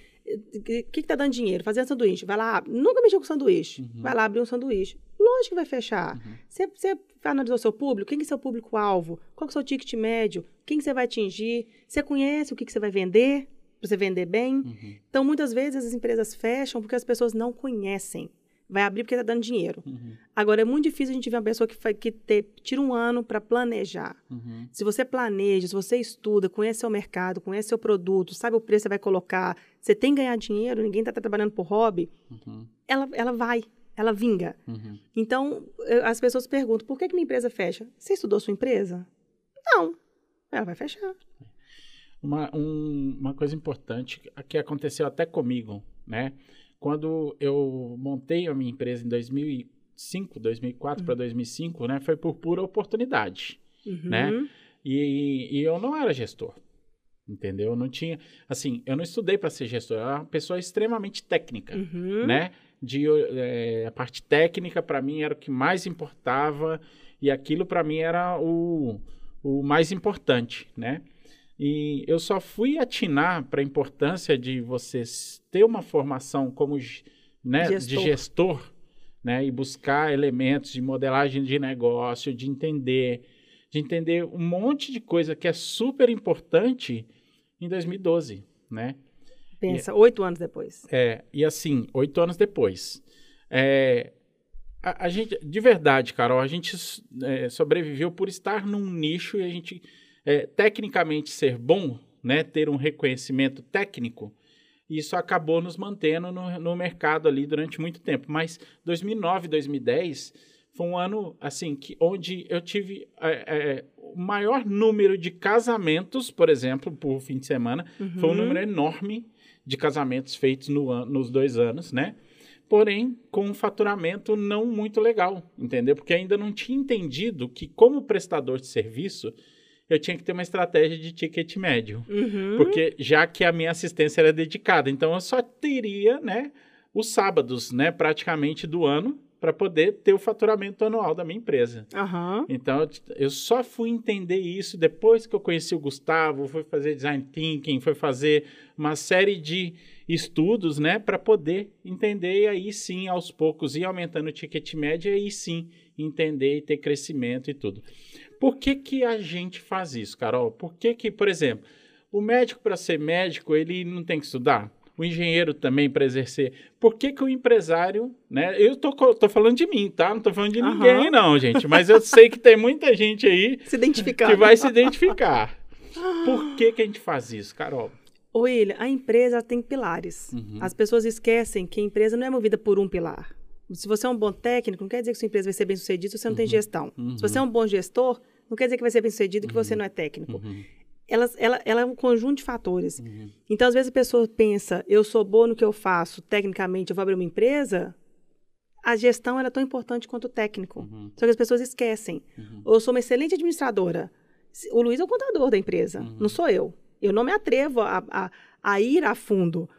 o que está dando dinheiro? Fazer sanduíche. Vai lá, nunca mexeu com sanduíche. Uhum. Vai lá abrir um sanduíche. Lógico que vai fechar. Uhum. Você, você analisou o seu público? Quem é seu público-alvo? Qual é o seu ticket médio? Quem você vai atingir? Você conhece o que, que você vai vender? Para você vender bem? Uhum. Então, muitas vezes as empresas fecham porque as pessoas não conhecem vai abrir porque está dando dinheiro. Uhum. Agora, é muito difícil a gente ver uma pessoa que, que tira um ano para planejar. Uhum. Se você planeja, se você estuda, conhece seu mercado, conhece seu produto, sabe o preço que você vai colocar, você tem que ganhar dinheiro, ninguém está tá trabalhando por hobby, uhum. ela, ela vai, ela vinga. Uhum. Então, as pessoas perguntam, por que, que minha empresa fecha? Você estudou sua empresa? Não, ela vai fechar. Uma, um, uma coisa importante que aconteceu até comigo, né? Quando eu montei a minha empresa em 2005, 2004 uhum. para 2005, né, foi por pura oportunidade, uhum. né? E, e, eu não era gestor, entendeu? Eu não tinha, assim, eu não estudei para ser gestor, eu era uma pessoa extremamente técnica, uhum. né? De é, a parte técnica para mim era o que mais importava e aquilo para mim era o, o mais importante, né? E eu só fui atinar para a importância de você ter uma formação como né, gestor. de gestor né, e buscar elementos de modelagem de negócio, de entender, de entender um monte de coisa que é super importante em 2012, né? Pensa, oito anos depois. É, e assim, oito anos depois. É, a, a, gente, de verdade, Carol, a gente é, sobreviveu por estar num nicho e a gente é, tecnicamente ser bom, né, ter um reconhecimento técnico, isso acabou nos mantendo no, no mercado ali durante muito tempo. Mas 2009, 2010 foi um ano assim que onde eu tive é, é, o maior número de casamentos, por exemplo, por fim de semana, uhum. foi um número enorme de casamentos feitos no, nos dois anos, né? Porém, com um faturamento não muito legal, entendeu? Porque ainda não tinha entendido que, como prestador de serviço, eu tinha que ter uma estratégia de ticket médio. Uhum. Porque já que a minha assistência era dedicada, então eu só teria, né, os sábados, né, praticamente do ano para poder ter o faturamento anual da minha empresa. Uhum. Então, eu só fui entender isso depois que eu conheci o Gustavo, fui fazer design thinking, foi fazer uma série de estudos, né, para poder entender e aí sim, aos poucos, ir aumentando o ticket médio e aí sim entender e ter crescimento e tudo. Por que, que a gente faz isso, Carol? Por que, que por exemplo, o médico, para ser médico, ele não tem que estudar? O engenheiro também para exercer. Por que, que o empresário, né? Eu tô, tô falando de mim, tá? Não tô falando de uhum. ninguém, não, gente. Mas eu sei que tem muita gente aí <laughs> se identificar. que vai se identificar. Por que, que a gente faz isso, Carol? William, a empresa tem pilares. Uhum. As pessoas esquecem que a empresa não é movida por um pilar. Se você é um bom técnico, não quer dizer que sua empresa vai ser bem sucedida se você não uhum. tem gestão. Uhum. Se você é um bom gestor, não quer dizer que vai ser bem sucedido que você uhum. não é técnico. Uhum. Ela, ela, ela é um conjunto de fatores. Uhum. Então, às vezes, a pessoa pensa, eu sou boa no que eu faço, tecnicamente, eu vou abrir uma empresa. A gestão é tão importante quanto o técnico. Uhum. Só que as pessoas esquecem. Uhum. Eu sou uma excelente administradora. O Luiz é o contador da empresa, uhum. não sou eu. Eu não me atrevo a, a, a ir a fundo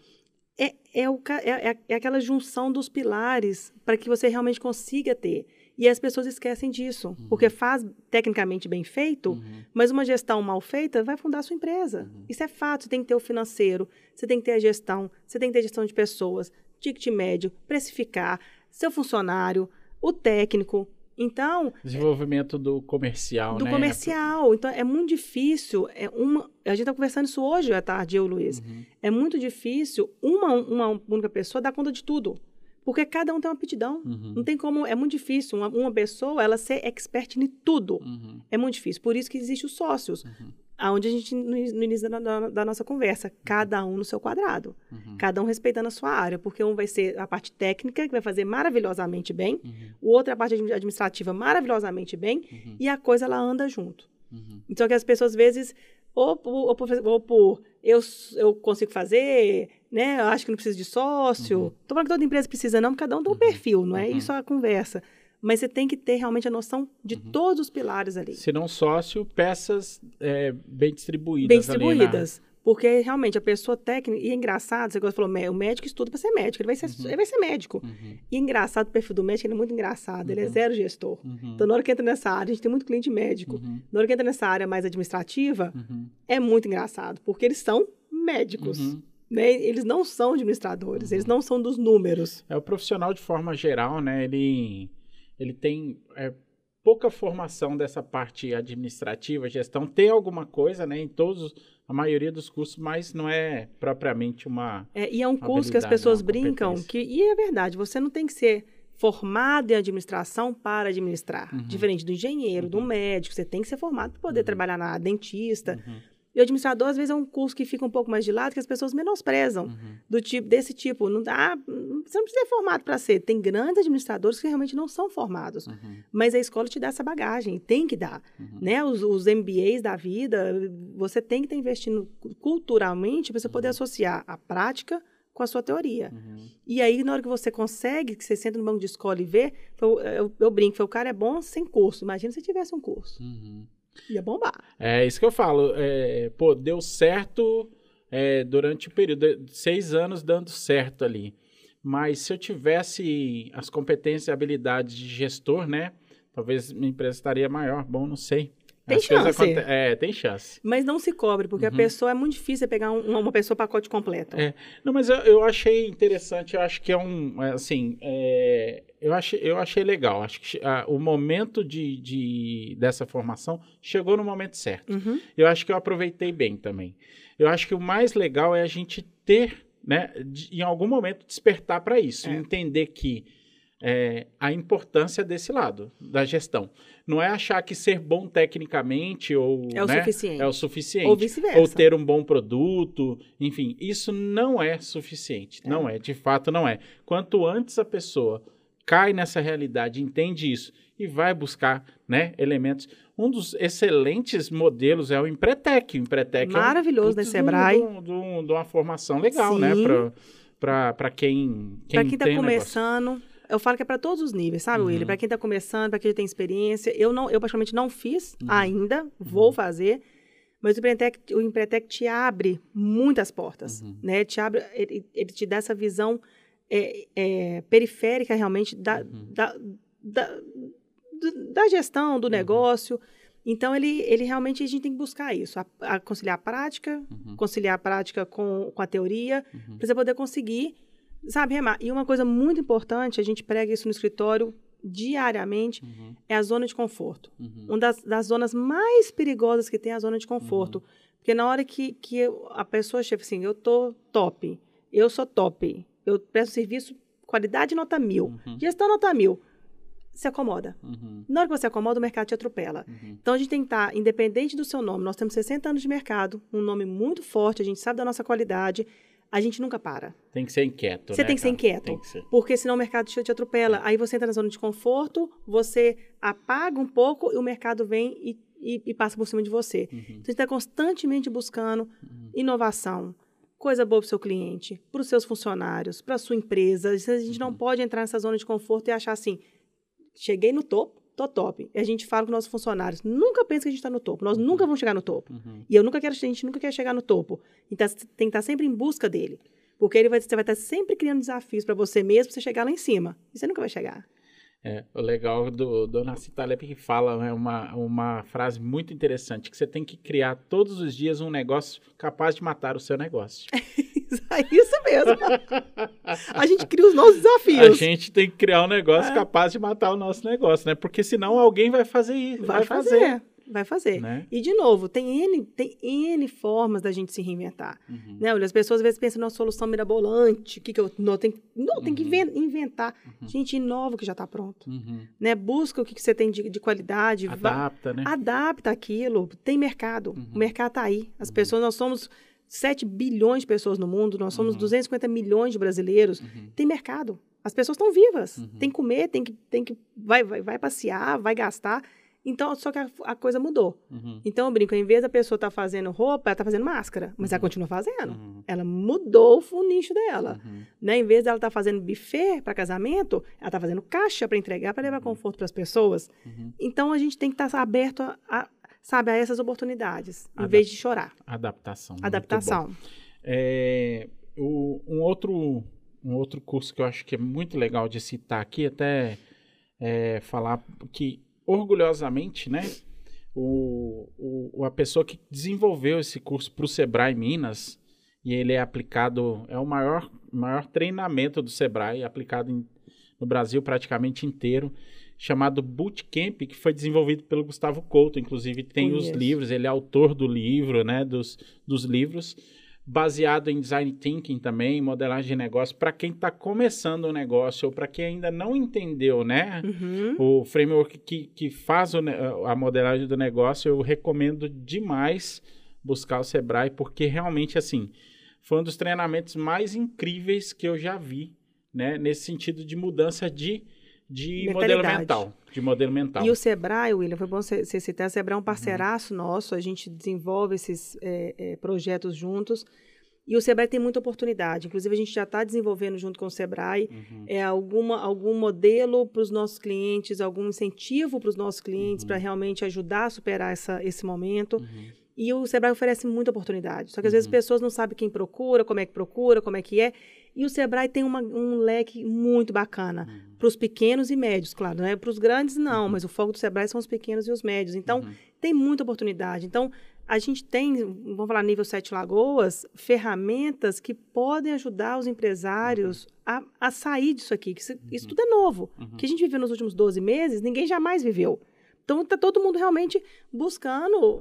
é, é, o, é, é, é aquela junção dos pilares para que você realmente consiga ter. E as pessoas esquecem disso, uhum. porque faz tecnicamente bem feito, uhum. mas uma gestão mal feita vai fundar a sua empresa. Uhum. Isso é fato. Você tem que ter o financeiro, você tem que ter a gestão, você tem que ter a gestão de pessoas, ticket médio, precificar, seu funcionário, o técnico, então. Desenvolvimento do comercial, do né? Do comercial. Então, é muito difícil. É uma, a gente está conversando isso hoje à tarde, eu Luiz. Uhum. É muito difícil uma, uma única pessoa dar conta de tudo. Porque cada um tem uma aptidão. Uhum. Não tem como. É muito difícil uma, uma pessoa ela ser expert em tudo. Uhum. É muito difícil. Por isso que existem os sócios. Uhum aonde a gente, no, início da, da, da, nossa conversa, cada um no seu quadrado, uhum. cada um respeitando a sua área, porque um vai ser a parte técnica, que vai fazer maravilhosamente bem, uhum. o outro é a parte administrativa maravilhosamente bem, uhum. e a coisa ela anda junto. Uhum. Então, que as pessoas, às vezes, ou, ou, ou, por, ou por eu, eu consigo fazer, né, eu acho que não preciso de sócio, uhum. falando que toda empresa precisa não, cada um tem um uhum. perfil, não é isso a conversa, Mas você tem que ter realmente a noção de Uhum. todos os pilares ali. Se não sócio, peças é, bem distribuídas. bem na- distribuídas. Porque realmente a pessoa técnica. E é engraçado, você falou, "Mé- o médico estuda para ser médico, ele vai ser, ele vai ser médico. Uhum, E é engraçado, o perfil do médico ele é muito engraçado, ele é Uhum. zero gestor. uhum, Então, na hora que entra nessa área, a gente tem muito cliente médico. uhum, Na hora que entra nessa área mais administrativa, uhum, é muito engraçado, porque eles são médicos. Uhum. Né? Eles não são administradores, eles não são dos números. É o profissional de forma geral, né? Ele, ele tem é, pouca formação dessa parte administrativa, gestão. Tem alguma coisa, né? Em todos, a maioria dos cursos, mas não é propriamente uma. É, e é um curso que as pessoas é brincam que, e é verdade, você não tem que ser formado em administração para administrar. Uhum. Diferente do engenheiro, do médico, você tem que ser formado para poder Uhum. trabalhar na dentista. Uhum, E o administrador, às vezes, é um curso que fica um pouco mais de lado, que as pessoas menosprezam. uhum, Do tipo, desse tipo, não dá, você não precisa ser formado para ser. Tem grandes administradores que realmente não são formados. uhum, Mas a escola te dá essa bagagem, tem que dar. uhum. Né? Os, os MBAs da vida, você tem que estar investindo culturalmente para você poder associar a prática com a sua teoria. Uhum. E aí, na hora que você consegue, que você senta no banco de escola e vê, eu, eu, eu brinco, o cara é bom sem curso. Imagina se tivesse um curso. Uhum. Ia bombar. É isso que eu falo. É, pô, deu certo é, durante o período, seis anos dando certo ali. Mas se eu tivesse as competências e habilidades de gestor, né? Talvez minha empresa estaria maior. Bom, não sei. Tem As chance. É, tem chance. Mas não se cobre, porque Uhum. a pessoa é muito difícil pegar um- uma pessoa pacote completo. É. Não, mas eu, eu achei interessante, eu acho que é um, é, assim, é, eu, achei, eu achei legal, acho que ah, o momento de, de- dessa formação chegou no momento certo. Uhum. Eu acho que eu aproveitei bem também. Eu acho que o mais legal é a gente ter, né, de- em algum momento despertar para isso, É. entender que é, a importância desse lado da gestão. Não é achar que ser bom tecnicamente ou É o né, suficiente. é o suficiente Ou vice-versa. ou ter um bom produto, enfim, isso não é suficiente, É. não é, de fato não é. Quanto antes a pessoa cai nessa realidade, entende isso e vai buscar, né, elementos. Um dos excelentes modelos é o Empretec. O Empretec Maravilhoso, é um né, puta Sebrae. De, um- um- uma formação legal, né, Sim. para quem, quem Para quem está tem negócio. Eu falo que é para todos os níveis, sabe, Uhum. William? Para quem está começando, para quem já tem experiência. Eu não, eu praticamente não fiz Uhum. ainda, vou fazer. Mas o Empretec, o Empretec te abre muitas portas, Uhum. né? Te abre, ele, ele te dá essa visão é, é, periférica realmente da, Uhum. da, da, da gestão, do negócio. Então, ele, ele realmente, a gente tem que buscar isso, a, a conciliar a prática, Uhum, conciliar a prática com, com a teoria, uhum, para você poder conseguir, sabe, remar. E uma coisa muito importante, a gente prega isso no escritório diariamente, uhum, é a zona de conforto. uhum, Uma das, das zonas mais perigosas que tem é a zona de conforto. Porque na hora que, que eu- a pessoa chega assim, eu tô top, eu sou top, eu presto serviço, qualidade nota mil, uhum, gestão nota mil, se acomoda. uhum, Na hora que você acomoda, o mercado te atropela. uhum. Então, a gente tem que estar, independente do seu nome, nós temos 60 anos de mercado, um nome muito forte, a gente sabe da nossa qualidade, a gente nunca para. Tem que ser inquieto, Você né, tem que ser cara? inquieto. Tem que ser. Porque senão o mercado te, te atropela. Aí você entra na zona de conforto, você apaga um pouco e o mercado vem e, e- e passa por cima de você. Uhum, Então, você está constantemente buscando uhum. inovação, coisa boa para o seu cliente, para os seus funcionários, para a sua empresa. A gente não Uhum. pode entrar nessa zona de conforto e achar assim, cheguei no topo, tô top. E a gente fala com nossos funcionários, nunca pensa que a gente está no topo, nós nunca vamos chegar no topo. Uhum. E eu nunca quero, a gente nunca quer chegar no topo. Então, você tem que estar sempre em busca dele. Porque ele vai, você vai estar sempre criando desafios para você mesmo, para você chegar lá em cima. E você nunca vai chegar. É, o legal do, do Nassim Taleb que fala né, uma, uma frase muito interessante, que você tem que criar todos os dias um negócio capaz de matar o seu negócio. <laughs> Isso mesmo. A gente cria os nossos A desafios. gente tem que criar um negócio É. capaz de matar o nosso negócio, né? Porque senão alguém vai fazer isso, Vai, fazer. Vai fazer. né? E, de novo, tem N, tem N formas da gente se reinventar. Uhum, Né? Olha, As pessoas às vezes pensam numa solução mirabolante. Que que eu, não, tem, não, tem que Uhum. inven- inventar. Uhum. Gente, inova o que já está pronto. uhum. Né? Busca o que, que você tem de, de qualidade. Adapta, né? adapta aquilo. Tem mercado. Uhum. O mercado está aí. As Uhum. pessoas, nós somos 7 bilhões de pessoas no mundo, nós somos Uhum. 250 milhões de brasileiros. Tem mercado. As pessoas estão vivas. Uhum. Tem que comer, tem que, tem que vai, vai, vai passear, vai gastar. Então, só que a, a coisa mudou. Uhum. Então, eu brinco, em vez da pessoa estar fazendo roupa, ela está fazendo máscara, mas ela continua fazendo. Uhum. Ela mudou o nicho dela. Uhum. Né? Em vez dela estar fazendo buffet para casamento, ela está fazendo caixa para entregar, para levar conforto para as pessoas. Uhum. Então, a gente tem que estar aberto a, a, sabe, a essas oportunidades, em Adap- vez de chorar. Adaptação. Adaptação. É, o- um, outro, um outro curso que eu acho que é muito legal de citar aqui, até é, falar que, orgulhosamente, né, o, o, a pessoa que desenvolveu esse curso para o Sebrae Minas, e ele é aplicado, é o maior, maior treinamento do Sebrae, aplicado em- no Brasil praticamente inteiro, chamado Bootcamp, que foi desenvolvido pelo Gustavo Couto, inclusive tem os livros, ele é autor do livro, né, dos, dos livros, baseado em design thinking também, modelagem de negócio, para quem está começando o negócio ou para quem ainda não entendeu, né, Uhum. o framework que, que faz o a modelagem do negócio, eu recomendo demais buscar o Sebrae, porque realmente, assim, foi um dos treinamentos mais incríveis que eu já vi, né? Nesse sentido de mudança de, de modelo mental. De modelo mental. E o Sebrae, William, foi bom você citar, o Sebrae é um parceiraço nosso, a gente desenvolve esses é, é, projetos juntos. E o Sebrae tem muita oportunidade. Inclusive, a gente já está desenvolvendo junto com o Sebrae Uhum. é, alguma, algum modelo para os nossos clientes, algum incentivo para os nossos clientes para realmente ajudar a superar essa, esse momento. Uhum. E o Sebrae oferece muita oportunidade. Só que às vezes Uhum. as pessoas não sabem quem procura, como é que procura, como é que é. E o Sebrae tem uma- um leque muito bacana Uhum. para os pequenos e médios, claro. Não é para os grandes, não, mas o foco do Sebrae são os pequenos e os médios. Então, Uhum. tem muita oportunidade. Então, a gente tem, vamos falar nível Sete Lagoas, ferramentas que podem ajudar os empresários a, a sair disso aqui. Que isso, isso tudo é novo. Uhum. O que a gente viveu nos últimos 12 meses, ninguém jamais viveu. Então, está todo mundo realmente buscando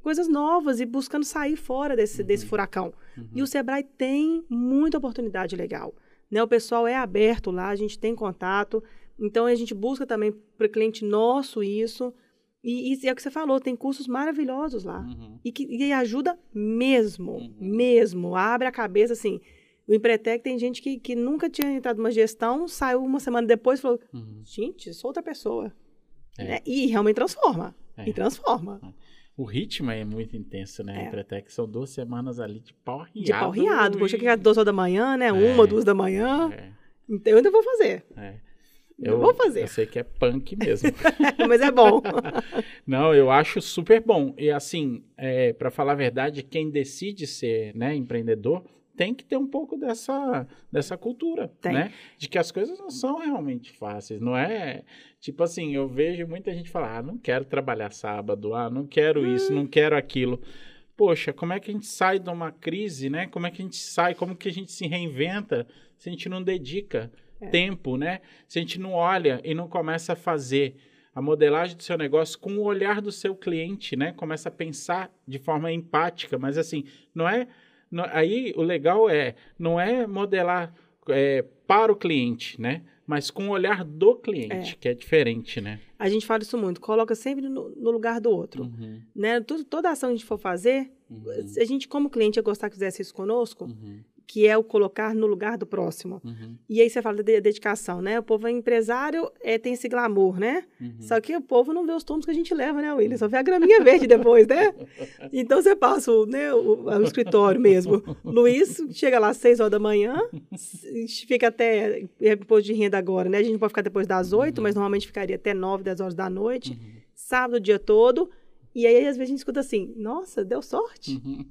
coisas novas e buscando sair fora desse, desse furacão. E o Sebrae tem muita oportunidade legal. Né? O pessoal é aberto lá, a gente tem contato. Então, a gente busca também para o cliente nosso isso. E, e é o que você falou, tem cursos maravilhosos lá. Uhum. E que e ajuda mesmo, mesmo. Abre a cabeça, assim. O Empretec tem gente que, que nunca tinha entrado numa gestão, saiu uma semana depois e falou, Uhum. gente, sou outra pessoa. É. Né? E realmente transforma. É. E transforma. O ritmo é muito intenso, né? É. Empretec são duas semanas ali de pau riado. De pau riado. Poxa, e- que é duas horas da manhã, né? Uma, duas da manhã. É, Então eu ainda vou fazer. é. Eu vou fazer. Eu sei que é punk mesmo. <laughs> Mas é bom. <laughs> Não, eu acho super bom. E assim, é, para falar a verdade, quem decide ser né, empreendedor tem que ter um pouco dessa, dessa cultura, Tem. né? De que as coisas não são realmente fáceis, não é? Tipo assim, eu vejo muita gente falar, ah, não quero trabalhar sábado, ah, não quero isso, não quero aquilo. Poxa, como é que a gente sai de uma crise, né? Como é que a gente sai, como que a gente se reinventa se a gente não dedica É. tempo, né? Se a gente não olha e não começa a fazer a modelagem do seu negócio com o olhar do seu cliente, né? Começa a pensar de forma empática, mas assim, não é. Não- aí o legal é, não é modelar é, para o cliente, né? Mas com o olhar do cliente, que é diferente, né? A gente fala isso muito. Coloca sempre no, no lugar do outro. Uhum, Né? Tudo, toda ação que a gente for fazer, uhum, a gente, como cliente, ia gostar que fizesse isso conosco, uhum, que é o colocar no lugar do próximo. uhum, E aí você fala da de- dedicação, né? O povo é empresário, é, tem esse glamour, né? uhum. Só que o povo não vê os tomos que a gente leva, né, William? Só vê a graminha <laughs> verde depois, né? Então você passa o, né, o, o escritório mesmo. Luiz chega lá às seis horas da manhã, fica até é imposto de renda agora, né? A gente pode ficar depois das oito, mas normalmente ficaria até nove, dez horas da noite, Uhum. sábado o dia todo. E aí, às vezes, a gente escuta assim, nossa, deu sorte. Uhum.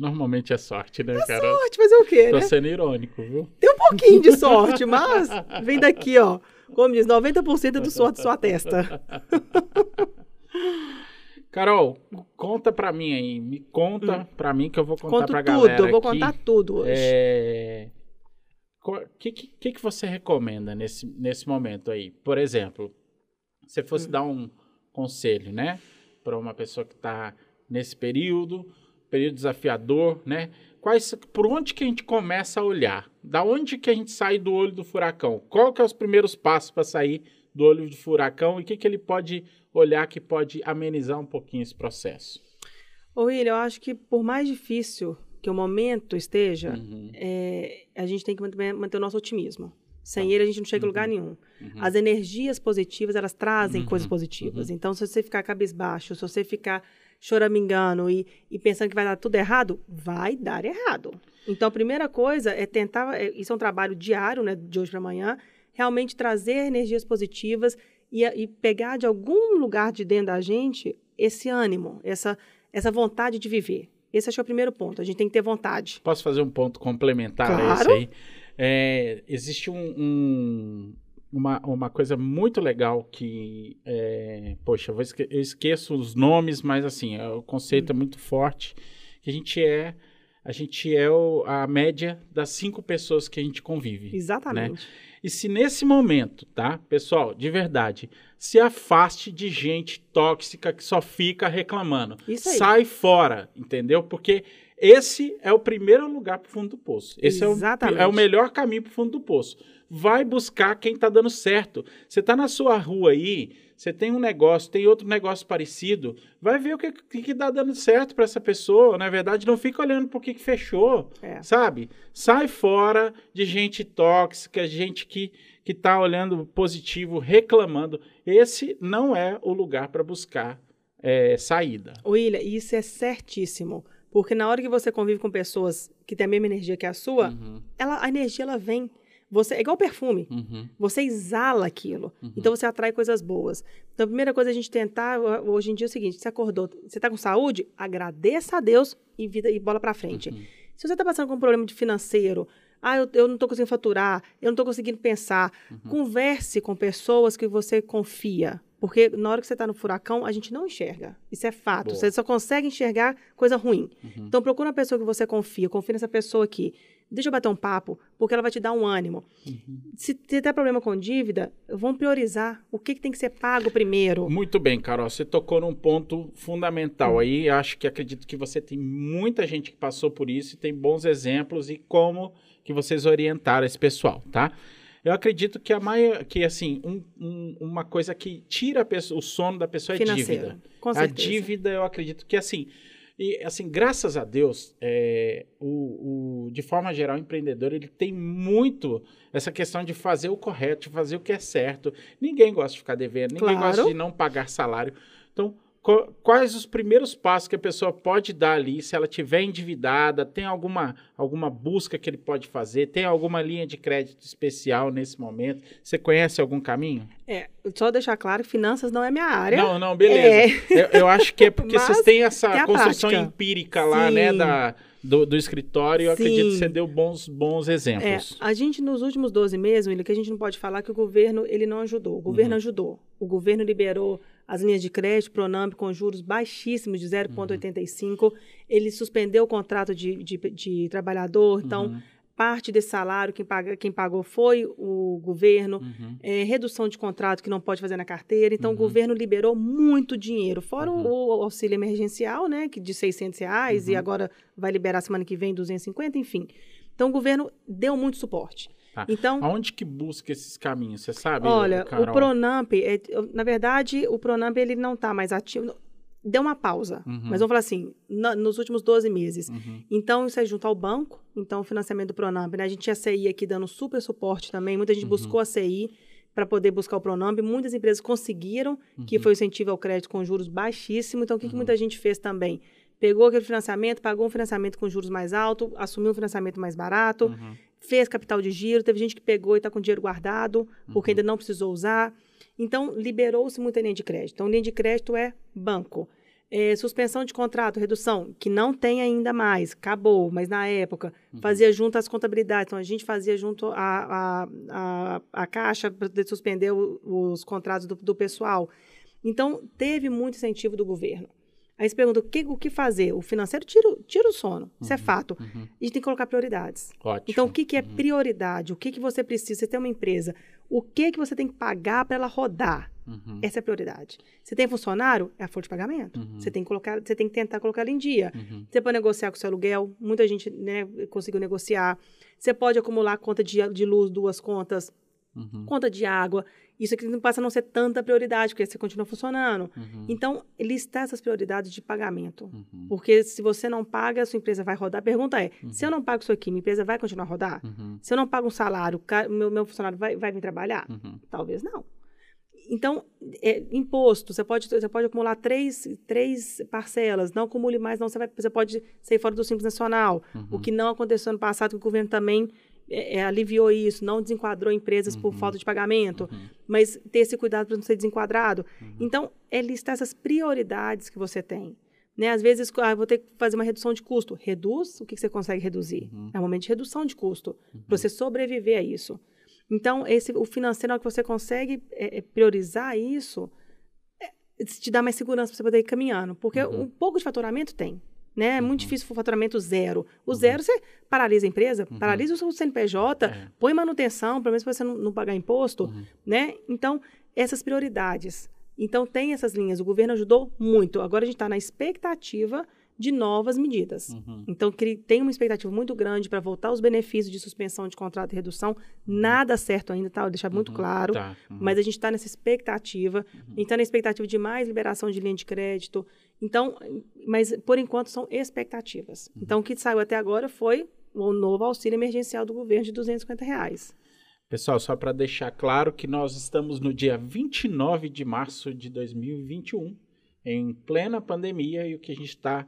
Normalmente é sorte, né, cara? Sorte, fazer o quê, Tô né? sendo irônico, viu? Tem um pouquinho de sorte, mas vem daqui, ó. Como diz, 90% do sorte sua testa. <laughs> Carol, conta pra mim aí. Me conta pra mim que eu vou contar Hum. Conto pra tudo, galera eu vou aqui. contar tudo hoje. É... O que, que, que você recomenda nesse, nesse momento aí? Por exemplo, se fosse Hum. dar um conselho, né? Para uma pessoa que está nesse período, período desafiador, né? Quais, por onde que a gente começa a olhar? Da onde que a gente sai do olho do furacão? Qual que é os primeiros passos para sair do olho do furacão e o que, que ele pode olhar que pode amenizar um pouquinho esse processo? Ô, William, eu acho que por mais difícil que o momento esteja, Uhum, é, a gente tem que manter, o nosso otimismo, Sem Tá. ele, a gente não chega em lugar Uhum. nenhum. Uhum. As energias positivas, elas trazem Uhum, coisas positivas. uhum. Então, se você ficar cabisbaixo, se você ficar choramingando e, e pensando que vai dar tudo errado, vai dar errado. Então, a primeira coisa é tentar, é- isso é um trabalho diário, né, de hoje para amanhã, realmente trazer energias positivas e, a- e pegar de algum lugar de dentro da gente esse ânimo, essa, essa vontade de viver. Esse acho que é o primeiro ponto. A gente tem que ter vontade. Posso fazer um ponto complementar a Claro. esse aí? É, existe um, um- uma, uma coisa muito legal que, é, poxa, eu, esque- eu esqueço os nomes, mas assim, é, o conceito é muito forte, que a gente é, a gente é o- a média das cinco pessoas que a gente convive. Exatamente. E se nesse momento, tá, pessoal, de verdade, se afaste de gente tóxica que só fica reclamando. Isso aí. Sai fora, entendeu? Porque esse é o primeiro lugar pro fundo do poço. Esse é o, Exatamente. é o melhor caminho pro fundo do poço. Vai buscar quem tá dando certo. Você tá na sua rua aí, você tem um negócio, tem outro negócio parecido, vai ver o que, que, dá dando certo para essa pessoa. Na verdade, não fica olhando por que que fechou É. sabe? Sai fora de gente tóxica, gente que, que tá olhando positivo, reclamando. Esse não é o lugar para buscar é, saída. William, isso é certíssimo. Porque na hora que você convive com pessoas que têm a mesma energia que a sua, Uhum, ela, a energia ela vem. Você, é igual perfume. uhum, Você exala aquilo. Uhum. Então você atrai coisas boas. Então a primeira coisa é a gente tentar, ho- hoje em dia é o seguinte: você acordou, você está com saúde? Agradeça a Deus e vida e bola para frente. uhum. Se você está passando com um problema de financeiro, ah, eu, eu não estou conseguindo faturar, eu não estou conseguindo pensar, Uhum. converse com pessoas que você confia. Porque na hora que você está no furacão, a gente não enxerga. Isso é fato. Boa. Você só consegue enxergar coisa ruim. Uhum. Então procura uma pessoa que você confia, confia nessa pessoa aqui. Deixa eu bater um papo, porque ela vai te dar um ânimo. Uhum. Se tem problema com dívida, vamos priorizar o que, que tem que ser pago primeiro. Muito bem, Carol. Você tocou num ponto fundamental aí. Acho que acredito que você tem muita gente que passou por isso e tem bons exemplos e como que vocês orientaram esse pessoal, tá? Eu acredito que a maior, que assim, um- um- uma coisa que tira a pessoa- o sono da pessoa é Financeiro. dívida. Com a certeza. dívida, eu acredito que assim, e assim, graças a Deus, é, o, o- de forma geral, o empreendedor ele tem muito essa questão de fazer o correto, de fazer o que é certo. Ninguém gosta de ficar devendo, ninguém Claro. gosta de não pagar salário. Então, quais os primeiros passos que a pessoa pode dar ali, se ela tiver endividada, tem alguma, alguma busca que ele pode fazer, tem alguma linha de crédito especial nesse momento? Você conhece algum caminho? É, só deixar claro, finanças não é minha área. Não, não, beleza. Eu, eu acho que é porque <laughs> vocês têm essa construção prática. empírica lá, Sim. né, da, do, do escritório. Eu acredito que você deu bons, bons É, exemplos. a gente, nos últimos 12 meses, William, que a gente não pode falar que o governo ele não ajudou. O governo Uhum. ajudou. O governo liberou as linhas de crédito, Pronamp, com juros baixíssimos de 0,85. Ele suspendeu o contrato de, de, de trabalhador. Então, Uhum, parte desse salário, quem, paga, quem pagou foi o governo. uhum, É, redução de contrato que não pode fazer na carteira. Então, Uhum. o governo liberou muito dinheiro. Fora Uhum. o, o auxílio emergencial, né, que de 600 reais, e Uhum. agora vai liberar semana que vem 250, enfim. Então, o governo deu muito suporte. Tá. Então, Aonde que busca esses caminhos? Você sabe, olha, Carol? o Pronamp, é- na verdade, o Pronamp ele não está mais ativo. Deu uma pausa. Uhum. Mas vamos falar assim, nos últimos 12 meses. Uhum, Então, isso é junto ao banco, então o financiamento do Pronamp, né? A gente tinha a CI aqui dando super suporte também, muita gente Uhum. buscou a CI para poder buscar o Pronamp, muitas empresas conseguiram, que uhum, foi o incentivo ao crédito com juros baixíssimos, então o que, que Uhum. muita gente fez também? Pegou aquele financiamento, pagou um financiamento com juros mais alto, assumiu um financiamento mais barato, uhum, fez capital de giro, teve gente que pegou e está com dinheiro guardado, porque Uhum. ainda não precisou usar. Então, liberou-se muita linha de crédito. Então, linha de crédito é banco. É, suspensão de contrato, redução, que não tem ainda mais, acabou, mas na época uhum. fazia junto às contabilidades. Então, a gente fazia junto à a, a, a, Caixa para suspender o- os contratos do, do pessoal. Então, teve muito incentivo do governo. Aí você pergunta, o que, o que fazer? O financeiro tira, o- tira o sono, isso é fato. uhum. A gente tem que colocar prioridades. Ótimo. Então, o que, que é Uhum. prioridade? O que, que você precisa? Você tem uma empresa. O que, que você tem que pagar para ela rodar? Uhum, Essa é a prioridade. Você tem funcionário? É a folha de pagamento. Uhum. Você tem que colocar, você tem que tentar colocar ela em dia. uhum, Você pode negociar com o seu aluguel. Muita gente né, conseguiu negociar. Você pode acumular conta de, de luz, duas contas, uhum. conta de água. Isso aqui não passa a não ser tanta prioridade, porque você continua funcionando. Uhum. Então, listar essas prioridades de pagamento. Uhum. Porque se você não paga, a sua empresa vai rodar. A pergunta é: Uhum. se eu não pago isso aqui, minha empresa vai continuar a rodar? Uhum. Se eu não pago um salário, meu, meu funcionário vai, vai vir trabalhar? Uhum. Talvez não. Então, é, imposto, você pode, você pode acumular três, três parcelas, não acumule mais, não, você, vai, você pode sair fora do Simples Nacional. O Uhum. que não aconteceu ano passado, que o governo também é, é, aliviou isso, não desenquadrou empresas por Uhum. falta de pagamento, Uhum. mas ter esse cuidado para não ser desenquadrado. Uhum. Então, é listar essas prioridades que você tem. Né? Às vezes, ah, vou ter que fazer uma redução de custo. Reduz o que que você consegue reduzir. Uhum. É um momento de redução de custo, Uhum. para você sobreviver a isso. Então, esse, o financeiro, na hora que você consegue é, é, priorizar isso, é, te dá mais segurança para você poder ir caminhando. Porque Uhum. um pouco de faturamento tem. Né? É muito Uhum. difícil o faturamento zero. O Uhum. zero, você paralisa a empresa, Uhum. paralisa o seu CNPJ, É. põe manutenção, pelo menos para você não, não pagar imposto. Né? Então, essas prioridades. Então, tem essas linhas. O governo ajudou muito. Agora a gente está na expectativa de novas medidas. Uhum. Então, tem uma expectativa muito grande para voltar os benefícios de suspensão de contrato e redução. Nada certo ainda, tá? Vou deixar muito Uhum. claro. Tá. Uhum. Mas a gente está nessa expectativa. A gente está na expectativa de mais liberação de linha de crédito. Então, mas por enquanto são expectativas. Uhum. Então, o que saiu até agora foi o novo auxílio emergencial do governo de 250 reais. Pessoal, só para deixar claro que nós estamos no dia 29 de março de 2021, em plena pandemia, e o que a gente está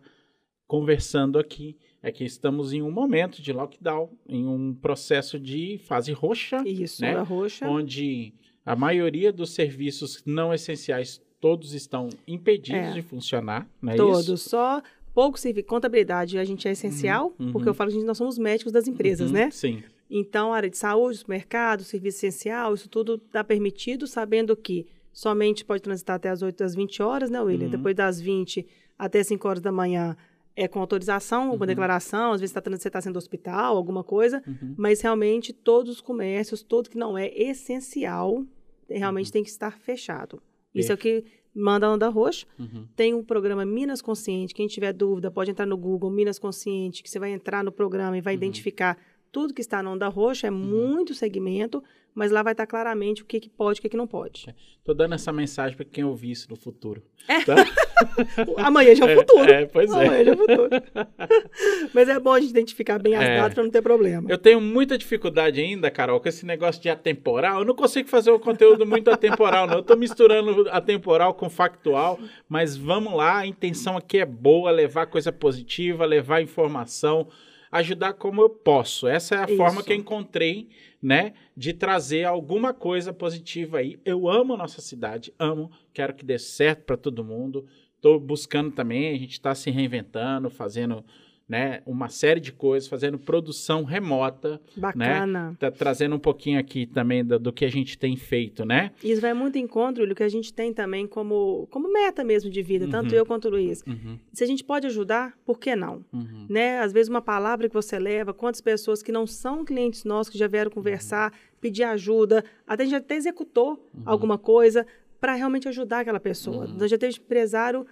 conversando aqui é que estamos em um momento de lockdown, em um processo de fase roxa, Isso, Né? a roxa. onde a maioria dos serviços não essenciais todos estão impedidos É. de funcionar, não é Todos. isso? Só pouco serviço. Contabilidade a gente é essencial, Uhum, uhum. porque eu falo que a nós somos médicos das empresas, Uhum, né? Sim. Então, área de saúde, mercado, serviço essencial, isso tudo está permitido, sabendo que somente pode transitar até as 8 às 20 horas, né, William? Uhum. Depois das 20 até 5 horas da manhã é com autorização, Uhum. declaração, às vezes tá, você está sendo hospital, alguma coisa, Uhum. mas realmente todos os comércios, tudo que não é essencial, realmente Uhum. tem que estar fechado. Isso é o que manda a onda roxa. Uhum. Tem o programa Minas Consciente. Quem tiver dúvida pode entrar no Google Minas Consciente, que você vai entrar no programa e vai Uhum. identificar tudo que está na onda roxa. É muito segmento, mas lá vai estar claramente o que, que pode e o que, que não pode. Tô dando essa mensagem para quem ouvir isso no futuro. <laughs> Amanhã já é o futuro. É, pois é. Amanhã já é o futuro. <laughs> mas é bom a gente identificar bem as É. datas para não ter problema. Eu tenho muita dificuldade ainda, Carol, com esse negócio de atemporal. Eu não consigo fazer um conteúdo muito atemporal, não. Eu tô misturando atemporal com factual, mas vamos lá, a intenção aqui é boa, levar coisa positiva, levar informação, ajudar como eu posso. Essa é a Isso. forma que eu encontrei, né, de trazer alguma coisa positiva aí. Eu amo a nossa cidade, amo, quero que dê certo para todo mundo. Tô buscando também, a gente está se reinventando, fazendo né, uma série de coisas, fazendo produção remota, Bacana. tá trazendo um pouquinho aqui também do, do que a gente tem feito, né? Isso vai muito em encontro, William, que a gente tem também como, como meta mesmo de vida, tanto Uhum. eu quanto o Luiz. Uhum, Se a gente pode ajudar, por que não? uhum, né? Às vezes uma palavra que você leva, quantas pessoas que não são clientes nossos que já vieram conversar, pedir ajuda, até a gente até executou Uhum. alguma coisa para realmente ajudar aquela pessoa. Uhum. Nós já teve empresário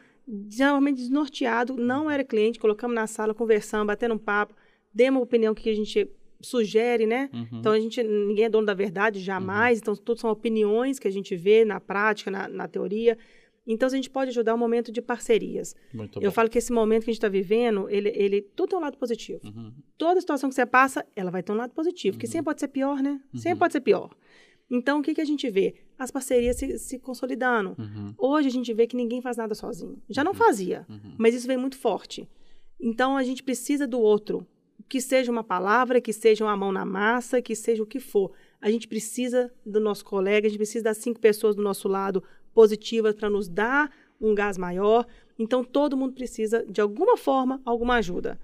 geralmente desnorteado, não era cliente, colocamos na sala, conversando, batendo um papo, demos opinião que a gente sugere, né? uhum. Então a gente ninguém é dono da verdade jamais, então tudo são opiniões que a gente vê na prática, na, na teoria. Então a gente pode ajudar um momento de parcerias. Muito Eu bom. falo que esse momento que a gente está vivendo, ele, ele tudo tem um lado positivo. Uhum, Toda situação que você passa, ela vai ter um lado positivo, que sempre pode ser pior, né? Sempre Uhum. pode ser pior. Então, o que, que a gente vê? As parcerias se, se consolidando. uhum, Hoje a gente vê que ninguém faz nada sozinho. Já não fazia, uhum. mas isso vem muito forte. Então, a gente precisa do outro. Que seja uma palavra, que seja uma mão na massa, que seja o que for. A gente precisa do nosso colega, a gente precisa das cinco pessoas do nosso lado positivas para nos dar um gás maior. Então, todo mundo precisa, de alguma forma, alguma ajuda.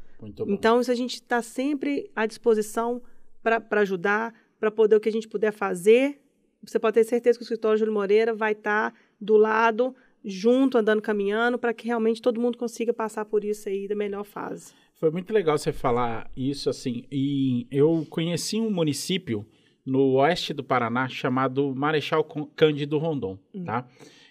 Então, isso a gente está sempre à disposição para ajudar, para poder o que a gente puder fazer. Você pode ter certeza que o escritório Júlio Moreira vai estar do lado, junto, andando, caminhando, para que realmente todo mundo consiga passar por isso aí da melhor fase. Foi muito legal você falar isso assim. E eu conheci um município no oeste do Paraná chamado Marechal Cândido Rondon, Hum. tá?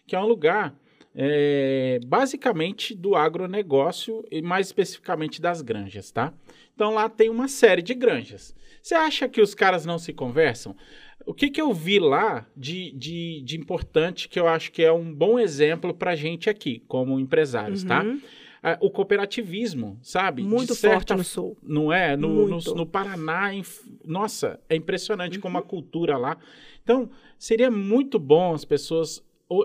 Que é um lugar é, basicamente do agronegócio e mais especificamente das granjas, tá? Então lá tem uma série de granjas. Você acha que os caras não se conversam? O que, que eu vi lá de, de, de importante que eu acho que é um bom exemplo para gente aqui, como empresários, tá? Uhum. Ah, O cooperativismo, sabe? Muito certa forte no sul. não é? No, no, no Paraná, nossa, é impressionante como a Uhum. cultura lá. Então, seria muito bom as pessoas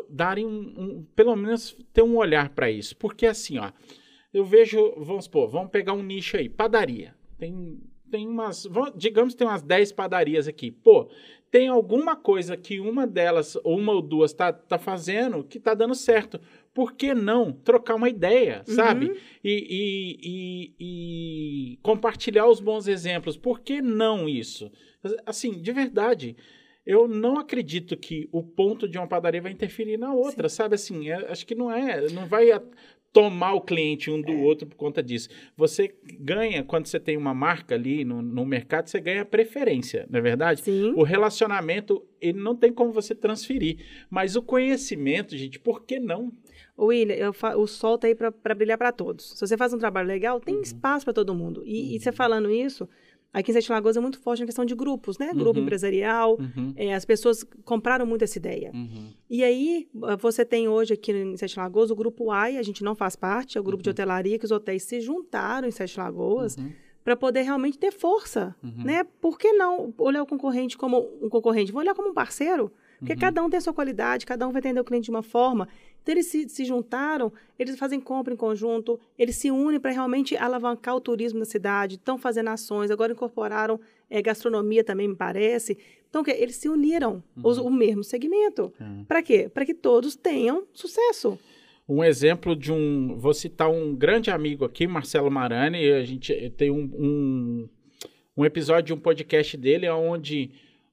darem um, um- pelo menos ter um olhar para isso. Porque assim, ó, eu vejo, vamos supor, vamos pegar um nicho aí, padaria. Tem, tem umas, digamos que tem umas 10 padarias aqui. Pô, tem alguma coisa que uma delas, ou uma ou duas, tá, tá fazendo que tá dando certo. Por que não trocar uma ideia, sabe? Uhum. e, e- e- e compartilhar os bons exemplos. Por que não isso? Assim, de verdade, eu não acredito que o ponto de uma padaria vai interferir na outra, sabe? Assim, é- acho que não é, não vai tomar o cliente um É. do outro por conta disso. Você ganha, quando você tem uma marca ali no, no mercado, você ganha preferência, não é verdade? Sim. O relacionamento, ele não tem como você transferir. Mas o conhecimento, gente, por que não? William, o sol tá aí para brilhar para todos. Se você faz um trabalho legal, tem Uhum. espaço para todo mundo. E, e você falando isso, aqui em Sete Lagoas é muito forte na questão de grupos, né? Grupo Uhum. empresarial. Uhum, É, as pessoas compraram muito essa ideia. uhum, E aí, ah, você tem hoje aqui em Sete Lagoas o grupo AI, a gente não faz parte, é o grupo de hotelaria que os hotéis se juntaram em Sete Lagoas uhum, para poder realmente ter força, uhum. né? Por que não olhar o concorrente como um concorrente? Vou olhar como um parceiro, porque Uhum. cada um tem a sua qualidade, cada um vai atender o cliente de uma forma. Então, eles se, se juntaram, eles fazem compra em conjunto, eles se unem para realmente alavancar o turismo na cidade, estão fazendo ações, agora incorporaram eh, gastronomia também, me parece. Então, o quê? eles se uniram, os- o mesmo segmento. Uhum. Para quê? Para que todos tenham sucesso. um exemplo de um. Vou citar um grande amigo aqui, Marcelo Marani. A gente tem um, um, um episódio de um podcast dele onde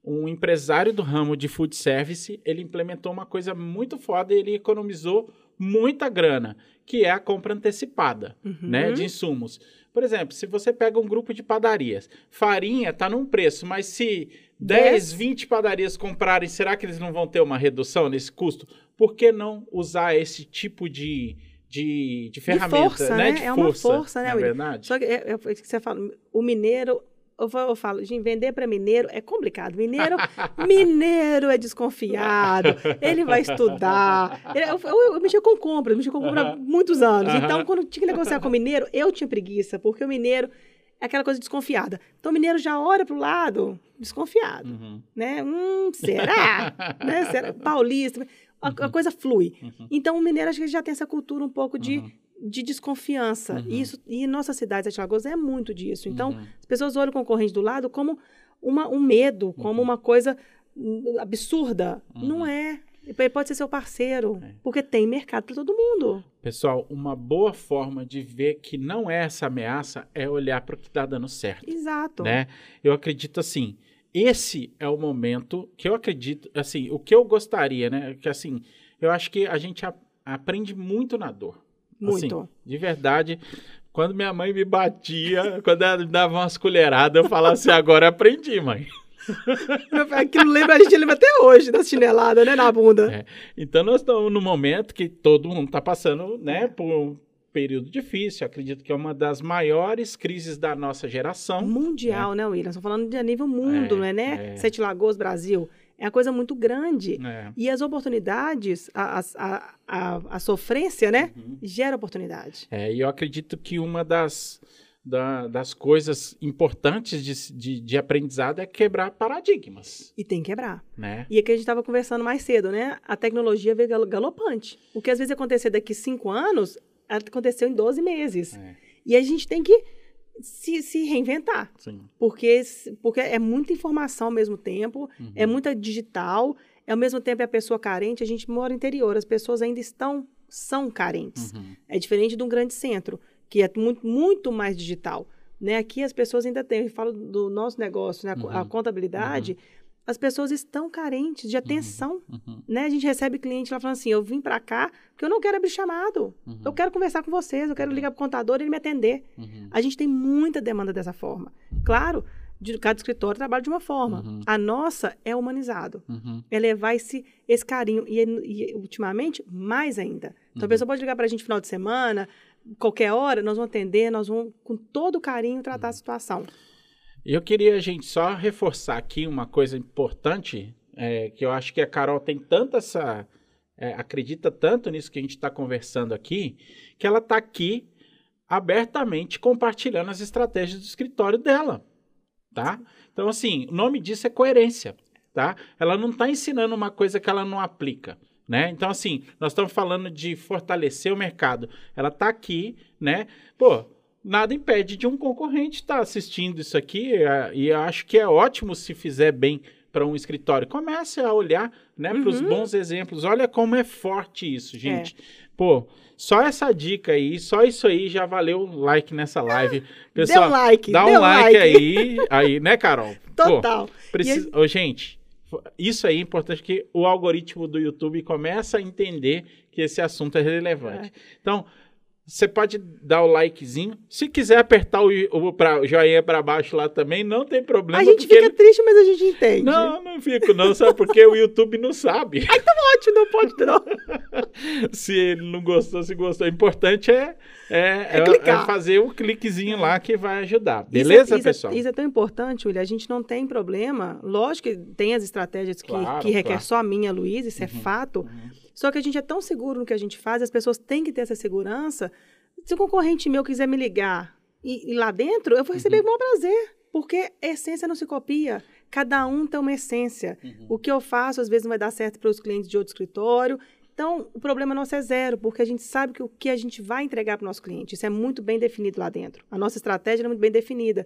um empresário do ramo de food service ele implementou uma coisa muito foda e ele economizou muita grana, que é a compra antecipada Uhum. né, de insumos. Por exemplo, se você pega um grupo de padarias, farinha está num preço, mas se 10, Dez. 20 padarias comprarem, será que eles não vão ter uma redução nesse custo? Por que não usar esse tipo de, de, de ferramenta? força, né? né? De É uma força, né, William? verdade? Só que é, é o que você fala, o mineiro, eu falo, eu falo, gente, vender para mineiro é complicado. Mineiro, <laughs> mineiro é desconfiado, ele vai estudar. Eu, eu, eu mexi com compras, eu mexi com compras há muitos anos. Então, quando tinha que negociar com o mineiro, eu tinha preguiça, porque o mineiro é aquela coisa desconfiada. Então, o mineiro já olha para o lado desconfiado, Uhum. né? Hum, será? <laughs> né? será? Paulista, a, a coisa flui. Uhum. Então, o mineiro, acho que já tem essa cultura um pouco de Uhum. De desconfiança. Uhum. E, isso, e nossa cidade, Sete Lagoas, é muito disso. Então, Uhum. as pessoas olham o concorrente do lado como uma, um medo, como uma coisa hum, absurda. Uhum. Não é. Ele pode ser seu parceiro, É. porque tem mercado para todo mundo. Pessoal, uma boa forma de ver que não é essa ameaça é olhar para o que está dando certo. Exato. né? Eu acredito assim, esse é o momento que eu acredito, assim, o que eu gostaria, né? Que assim, eu acho que a gente a- aprende muito na dor. Muito. Assim, de verdade, quando minha mãe me batia, <laughs> quando ela me dava umas colheradas, eu falava assim, agora aprendi, mãe. Aquilo lembra, a gente lembra até hoje da chinelada, né, na bunda. É. Então nós estamos no momento que todo mundo está passando, né, por um período difícil. Eu acredito que é uma das maiores crises da nossa geração. Mundial, né, William? Estamos falando de a nível mundo, É, não é, né? é. Sete Lagoas, Brasil. É uma coisa muito grande. É. E as oportunidades, a, a, a, a, sofrência, né? Uhum. Gera oportunidade. É, e eu acredito que uma das, da- das coisas importantes de, de, de aprendizado é quebrar paradigmas, E tem que quebrar. né? E aqui a gente estava conversando mais cedo, né? A tecnologia veio gal- galopante. O que às vezes acontecer daqui cinco anos, aconteceu em 12 meses. É, E a gente tem que se, se reinventar. sim. Porque, porque é muita informação ao mesmo tempo, Uhum. é muita digital, ao mesmo tempo é a pessoa carente. A gente mora no interior, as pessoas ainda estão, são carentes. Uhum. É diferente de um grande centro, que é muito, muito mais digital. Né? Aqui as pessoas ainda têm, eu falo do nosso negócio, né? a co- a Uhum. contabilidade, as pessoas estão carentes de atenção. Uhum. Né? A gente recebe cliente lá falando assim: eu vim para cá porque eu não quero abrir chamado. Uhum. Eu quero conversar com vocês, eu quero ligar para o contador e ele me atender. Uhum. A gente tem muita demanda dessa forma. Claro, de cada escritório trabalha de uma forma. Uhum. A nossa é humanizado. Uhum. É levar esse, esse carinho. E, e, ultimamente, mais ainda. Então, Uhum. a pessoa pode ligar para a gente final de semana, qualquer hora, nós vamos atender, nós vamos, com todo carinho, tratar a situação. Eu queria, gente, só reforçar aqui uma coisa importante, é, que eu acho que a Carol tem tanta essa. é, acredita tanto nisso que a gente está conversando aqui, que ela está aqui abertamente compartilhando as estratégias do escritório dela. Tá? Então, assim, o nome disso é coerência. Tá? Ela não está ensinando uma coisa que ela não aplica. Né? Então, assim, nós estamos falando de fortalecer o mercado. Ela está aqui, né? Pô, nada impede de um concorrente estar assistindo isso aqui eh, e acho que é ótimo se fizer bem para um escritório. Comece a olhar né, para os Uhum. bons exemplos. Olha como é forte isso, gente. Pô, só essa dica aí, só isso aí já valeu um like nessa live. Pessoal, dê um like, dá dê um like, aí, aí, né, Carol? <laughs> Pô, Total. Precisa... Ô, gente, isso aí é importante que o algoritmo do YouTube começa a entender que esse assunto é relevante. Então, você pode dar o likezinho. Se quiser apertar o, o, pra, joinha para baixo lá também, não tem problema. A gente fica ele- triste, mas a gente entende. Não, não fico não, sabe? Porque o YouTube não sabe Pode, não pode, não. <laughs> se ele não gostou, se gostou. O importante é, é, É é fazer o cliquezinho lá que vai ajudar. Beleza, isso é, pessoal? É, isso é tão importante, William. A gente não tem problema. Lógico que tem as estratégias que, Claro, que requer claro. só a minha, Luiz, isso é Uhum, fato. uhum. Só que a gente é tão seguro no que a gente faz, as pessoas têm que ter essa segurança. Se um concorrente meu quiser me ligar e, e lá dentro, eu vou receber Uhum. com o maior prazer. Porque a essência não se copia. Cada um tem uma essência. Uhum. O que eu faço, às vezes, não vai dar certo para os clientes de outro escritório. Então, o problema nosso é zero, porque a gente sabe que o que a gente vai entregar para o nosso cliente. Isso é muito bem definido lá dentro. A nossa estratégia é muito bem definida.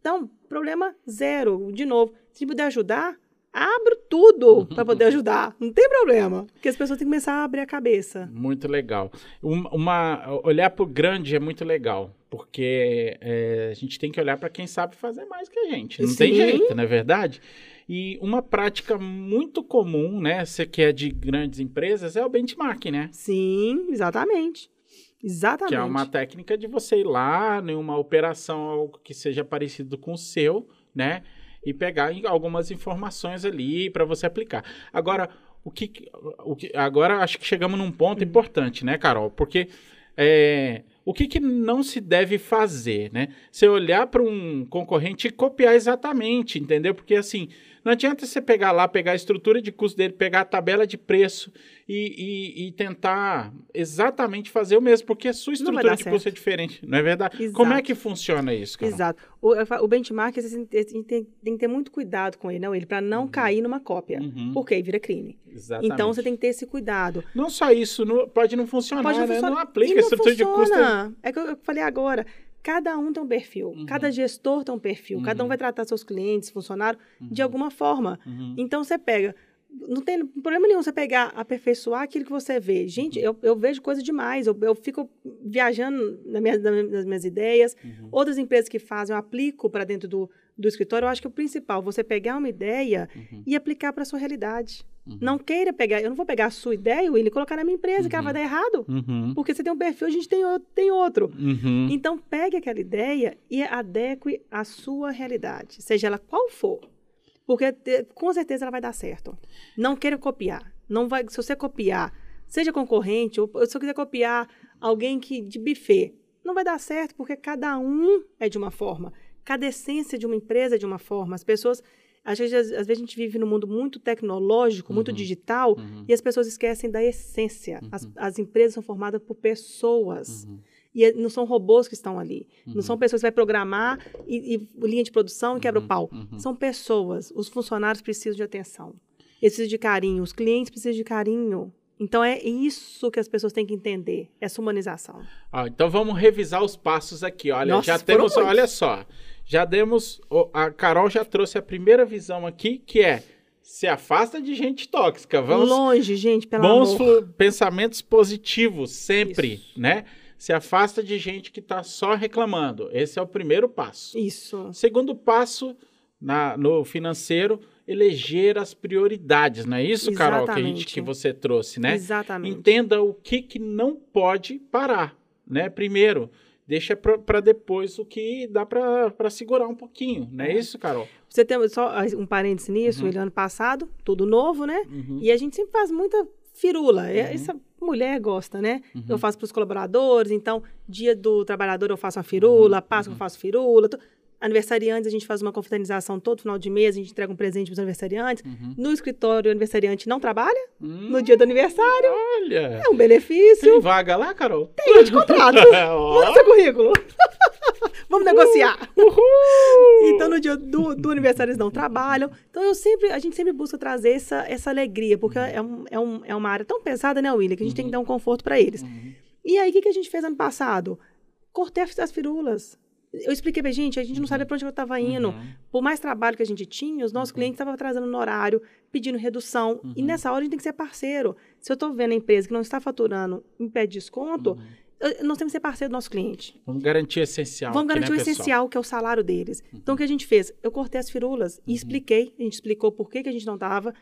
Então, problema zero. De novo, se puder ajudar, abro tudo para poder ajudar. Não tem problema. Porque as pessoas têm que começar a abrir a cabeça. Muito legal. Um- Uma, olhar para o grande é muito legal, porque é, a gente tem que olhar para quem sabe fazer mais que a gente. Não tem Sim. jeito, não é verdade? E uma prática muito comum, né? Você que é de grandes empresas, é o benchmark, né? Sim, exatamente. Exatamente. Que é uma técnica de você ir lá em uma operação algo que seja parecido com o seu, né? E pegar algumas informações ali para você aplicar. Agora, o que, que- o que agora acho que chegamos num ponto importante, né, Carol? Porque é, o que, que não se deve fazer, né? Você olhar para um concorrente e copiar exatamente, entendeu? Porque assim, não adianta você pegar lá, pegar a estrutura de custo dele, pegar a tabela de preço e, e- e tentar exatamente fazer o mesmo, porque a sua Não estrutura de custo é diferente, não é verdade? Exato. Como é que funciona isso, Carol? Exato. O, o benchmark, gente tem, tem- que ter muito cuidado com ele, não ele, para não cair numa cópia. Uhum, Porque aí vira crime. exatamente. Então você tem que ter esse cuidado. Não só isso, não- pode não funcionar, Pode não né? funcionar. Não aplica E a não estrutura de custo. é- funciona. É que eu eu falei agora. Cada um tem um perfil, Uhum. cada gestor tem um perfil, cada um Uhum. vai tratar seus clientes, funcionário, de alguma forma. Uhum. Então você pega. Não tem problema nenhum você pegar, aperfeiçoar aquilo que você vê. Gente, Uhum. eu, eu vejo coisa demais. Eu, eu fico viajando na minha- na- nas minhas ideias. Uhum. Outras empresas que fazem, eu aplico para dentro do, do escritório. Eu acho que o principal, você pegar uma ideia Uhum. e aplicar para a sua realidade. Uhum. Não queira pegar. Eu não vou pegar a sua ideia, e colocar na minha empresa, que ela Uhum. vai dar errado. Uhum. Porque você tem um perfil, a gente tem outro. Tem outro. Uhum. Então, pegue aquela ideia e adeque à sua realidade, seja ela qual for. Porque te- com certeza ela vai dar certo. Não queira copiar. Não vai, se você copiar, seja concorrente, ou se eu quiser copiar alguém que de buffet, não vai dar certo, porque cada um é de uma forma. Cada essência de uma empresa de uma forma. As pessoas. Às vezes, às vezes a gente vive num mundo muito tecnológico, muito Uhum. digital, Uhum. e as pessoas esquecem da essência. As, as empresas são formadas por pessoas. Uhum. E é- não são robôs que estão ali. Uhum. Não são pessoas que vai programar e, e linha de produção e quebra o pau. Uhum. São pessoas. Os funcionários precisam de atenção. Eles precisam de carinho. Os clientes precisam de carinho. Então é isso que as pessoas têm que entender. Essa humanização. Ó, então vamos revisar os passos aqui. Olha, Nossa, já temos, muitos. olha só, já demos, a Carol já trouxe a primeira visão aqui, que é se afasta de gente tóxica. Vamos Longe, gente, pelo bons amor. pensamentos positivos sempre, Isso. né? Se afasta de gente que está só reclamando. Esse é o primeiro passo. Isso. Segundo passo na, no financeiro, eleger as prioridades, não é isso, Carol, que, a gente, Exatamente. que você trouxe, né? Exatamente. Entenda o que, que não pode parar, né? Primeiro, deixa para depois o que dá para segurar um pouquinho, não é, é, isso, Carol? Você tem só um parênteses nisso, uhum. ano passado, tudo novo, né? Uhum. E a gente sempre faz muita firula. Uhum. Essa mulher gosta, né? Uhum. Eu faço para os colaboradores, então, dia do trabalhador eu faço uma firula, uhum. Páscoa eu uhum. faço firula. Aniversariantes, a gente faz uma confraternização todo final de mês, a gente entrega um presente para os aniversariantes. Uhum. No escritório, o aniversariante não trabalha hum, no dia do aniversário. Olha! É um benefício. Tem vaga lá, Carol? Tem, eu te <laughs> contrato. Manda seu currículo. <laughs> Vamos negociar. Uhul. Então, no dia do, do aniversário, eles não trabalham. Então, eu sempre, a gente sempre busca trazer essa, essa alegria, porque é, um, é, um, é uma área tão pesada, né, William, que a gente uhum. tem que dar um conforto para eles. Uhum. E aí, o que, que a gente fez ano passado? Cortei as firulas. Eu expliquei pra gente, a gente não sabia para onde eu estava indo. Uhum. Por mais trabalho que a gente tinha, os nossos uhum. clientes estavam atrasando no horário, pedindo redução. Uhum. E nessa hora a gente tem que ser parceiro. Se eu estou vendo a empresa que não está faturando em pé de desconto, uhum nós temos que ser parceiro do nosso cliente. Vamos garantir o essencial. Vamos garantir né, o essencial, que é o salário deles. Uhum. Então, o que a gente fez? Eu cortei as firulas e uhum. expliquei. A gente explicou por que, que a gente não estava.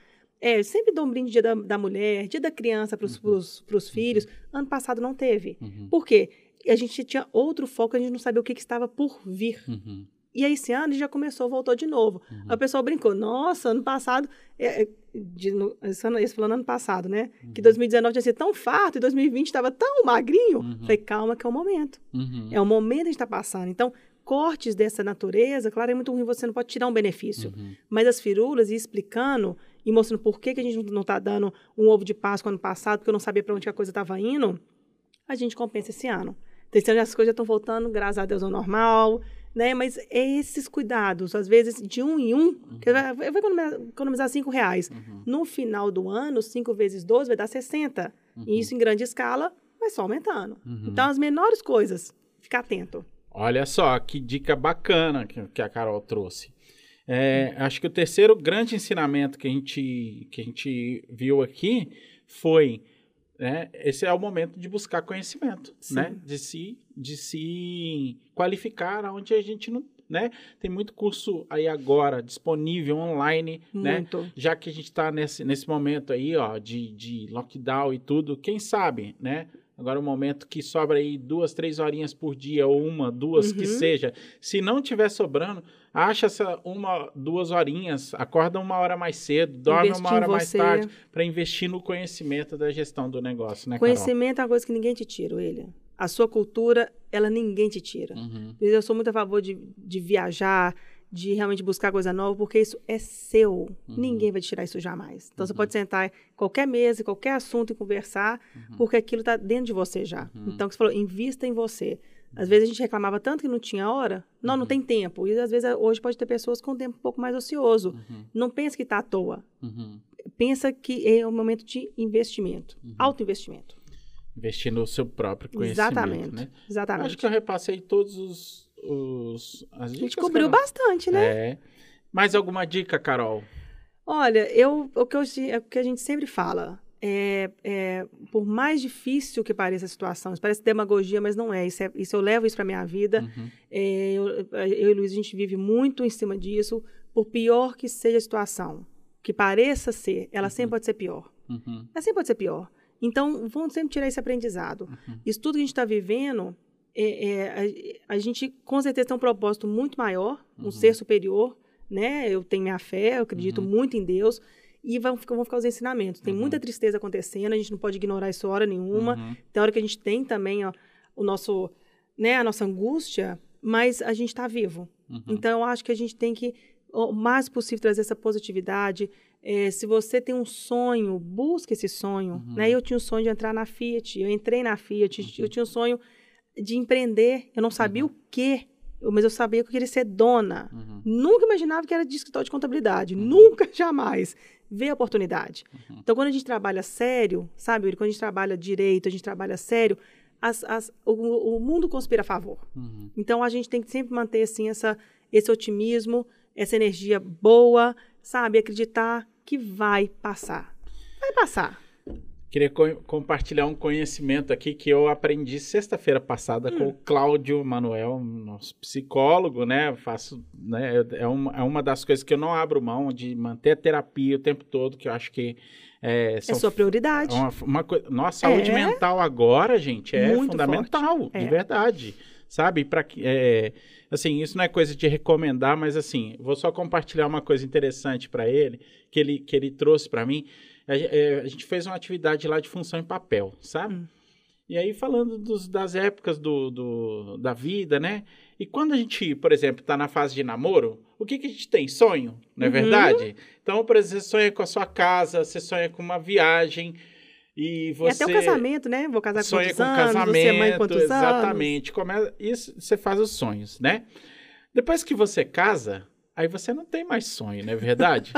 É, sempre dou um brinde dia da, da mulher, dia da criança para os uhum. filhos. Ano passado não teve. Uhum. Por quê? A gente tinha outro foco, a gente não sabia o que, que estava por vir. Uhum. E aí, esse ano já começou, voltou de novo. Uhum. Aí o pessoal brincou, nossa, ano passado, é, é de, no, esse, ano, esse falando ano passado, né? Uhum. Que 2019 tinha sido tão farto e 2020 estava tão magrinho. Uhum. Falei, calma que é o momento. Uhum. É o momento que a gente está passando. Então, cortes dessa natureza, claro, é muito ruim, você não pode tirar um benefício. Uhum. Mas as firulas, e explicando e mostrando por que, que a gente não está dando um ovo de Páscoa ano passado, porque eu não sabia para onde a coisa estava indo, a gente compensa esse ano. Ano as coisas já estão voltando, graças a Deus, ao normal né? Mas é esses cuidados, às vezes de um em um, uhum. que vai, vai economizar, economizar cinco reais. Uhum. No final do ano, cinco vezes 12 vai dar 60. Uhum. E isso em grande escala vai só aumentando. Uhum. Então, as menores coisas, ficar atento. Olha só, que dica bacana que, que a Carol trouxe. É, acho que o terceiro grande ensinamento que a gente, que a gente viu aqui foi né? Esse é o momento de buscar conhecimento, Sim. né? De se, de se qualificar onde a gente não, né? Tem muito curso aí agora disponível online, né? muito. né? Já que a gente está nesse, nesse momento aí, ó, de, de lockdown e tudo, quem sabe, né? Agora o um momento que sobra aí duas, três horinhas por dia, ou uma, duas, uhum. que seja. Se não tiver sobrando, acha essa uma, duas horinhas, acorda uma hora mais cedo, dorme Investir uma hora mais tarde, para investir no conhecimento da gestão do negócio, né, Conhecimento Carol? é uma coisa que ninguém te tira, William. A sua cultura, ela ninguém te tira. Uhum. Eu sou muito a favor de, de viajar, de realmente buscar coisa nova, porque isso é seu. Uhum. Ninguém vai tirar isso jamais. Então, uhum. você pode sentar em qualquer mesa, qualquer assunto e conversar, uhum. porque aquilo está dentro de você já. Uhum. Então, você falou, invista em você. Às vezes a gente reclamava tanto que não tinha hora. Não, não uhum. tem tempo. E às vezes hoje pode ter pessoas com tempo um pouco mais ocioso. Uhum. Não pensa que está à toa. Pensa que é um momento de investimento. Alto investimento. Investir no seu próprio conhecimento. Exatamente. Né? Exatamente. Acho que eu repassei todos os os, as dicas. A gente cobriu Carol. bastante, né? É. Mais alguma dica, Carol? Olha, eu, o, que eu, é o que a gente sempre fala. É, é, por mais difícil que pareça a situação, isso parece demagogia, mas não é. Isso, é, isso eu levo isso para minha vida. Uhum. É, eu, eu e Luiz, a gente vive muito em cima disso. Por pior que seja a situação, que pareça ser, ela uhum. sempre pode ser pior. Uhum. Ela sempre pode ser pior. Então, vamos sempre tirar esse aprendizado. Uhum. Isso tudo que a gente está vivendo é, é, a, a, gente com certeza tem um propósito muito maior, um uhum. ser superior, né? Eu tenho minha fé, eu acredito uhum. muito em Deus. E vão, vão ficar os ensinamentos. Tem uhum. muita tristeza acontecendo, a gente não pode ignorar isso hora nenhuma. Uhum. Tem hora que a gente tem também ó, o nosso, né, a nossa angústia, mas a gente está vivo. Uhum. Então, eu acho que a gente tem que, o mais possível, trazer essa positividade. É, se você tem um sonho, busque esse sonho. Né? Uhum. Eu tinha o sonho de entrar na Fiat, eu entrei na Fiat, eu tinha o sonho de empreender. Eu não sabia uhum. o quê, mas eu sabia que eu queria ser dona. Uhum. Nunca imaginava que era de escritório de contabilidade. Uhum. Nunca, <laughs> jamais. Ver a oportunidade. Uhum. Então, quando a gente trabalha sério, sabe, quando a gente trabalha direito, a gente trabalha sério, as, as, o, o, mundo conspira a favor. Uhum. Então, a gente tem que sempre manter, assim, essa, esse otimismo, essa energia boa, sabe, acreditar que vai passar. Vai passar. Queria co compartilhar um conhecimento aqui que eu aprendi sexta-feira passada hum. com o Cláudio Manuel, nosso psicólogo, né? faço, né? É uma, é uma das coisas que eu não abro mão de manter a terapia o tempo todo, que eu acho que é, é sua prioridade. Uma, uma coisa, nossa, saúde é. mental agora, gente, é Muito fundamental, forte. de é. verdade sabe? Para que é, assim, isso não é coisa de recomendar, mas assim, vou só compartilhar uma coisa interessante para ele, que ele que ele trouxe para mim. A, é, a, gente fez uma atividade lá de função em papel, sabe? Hum. E aí falando dos, das épocas do, do, da vida, né? E quando a gente, por exemplo, está na fase de namoro, o que, que a gente tem? Sonho, não é uhum. verdade? Então, por exemplo, você sonha com a sua casa, você sonha com uma viagem, e você. E até o casamento, né? Vou casar com sonha quantos com anos, casamento, você é mãe quantos exatamente. anos. Come... Isso você faz os sonhos, né? Depois que você casa, aí você não tem mais sonho, não é verdade?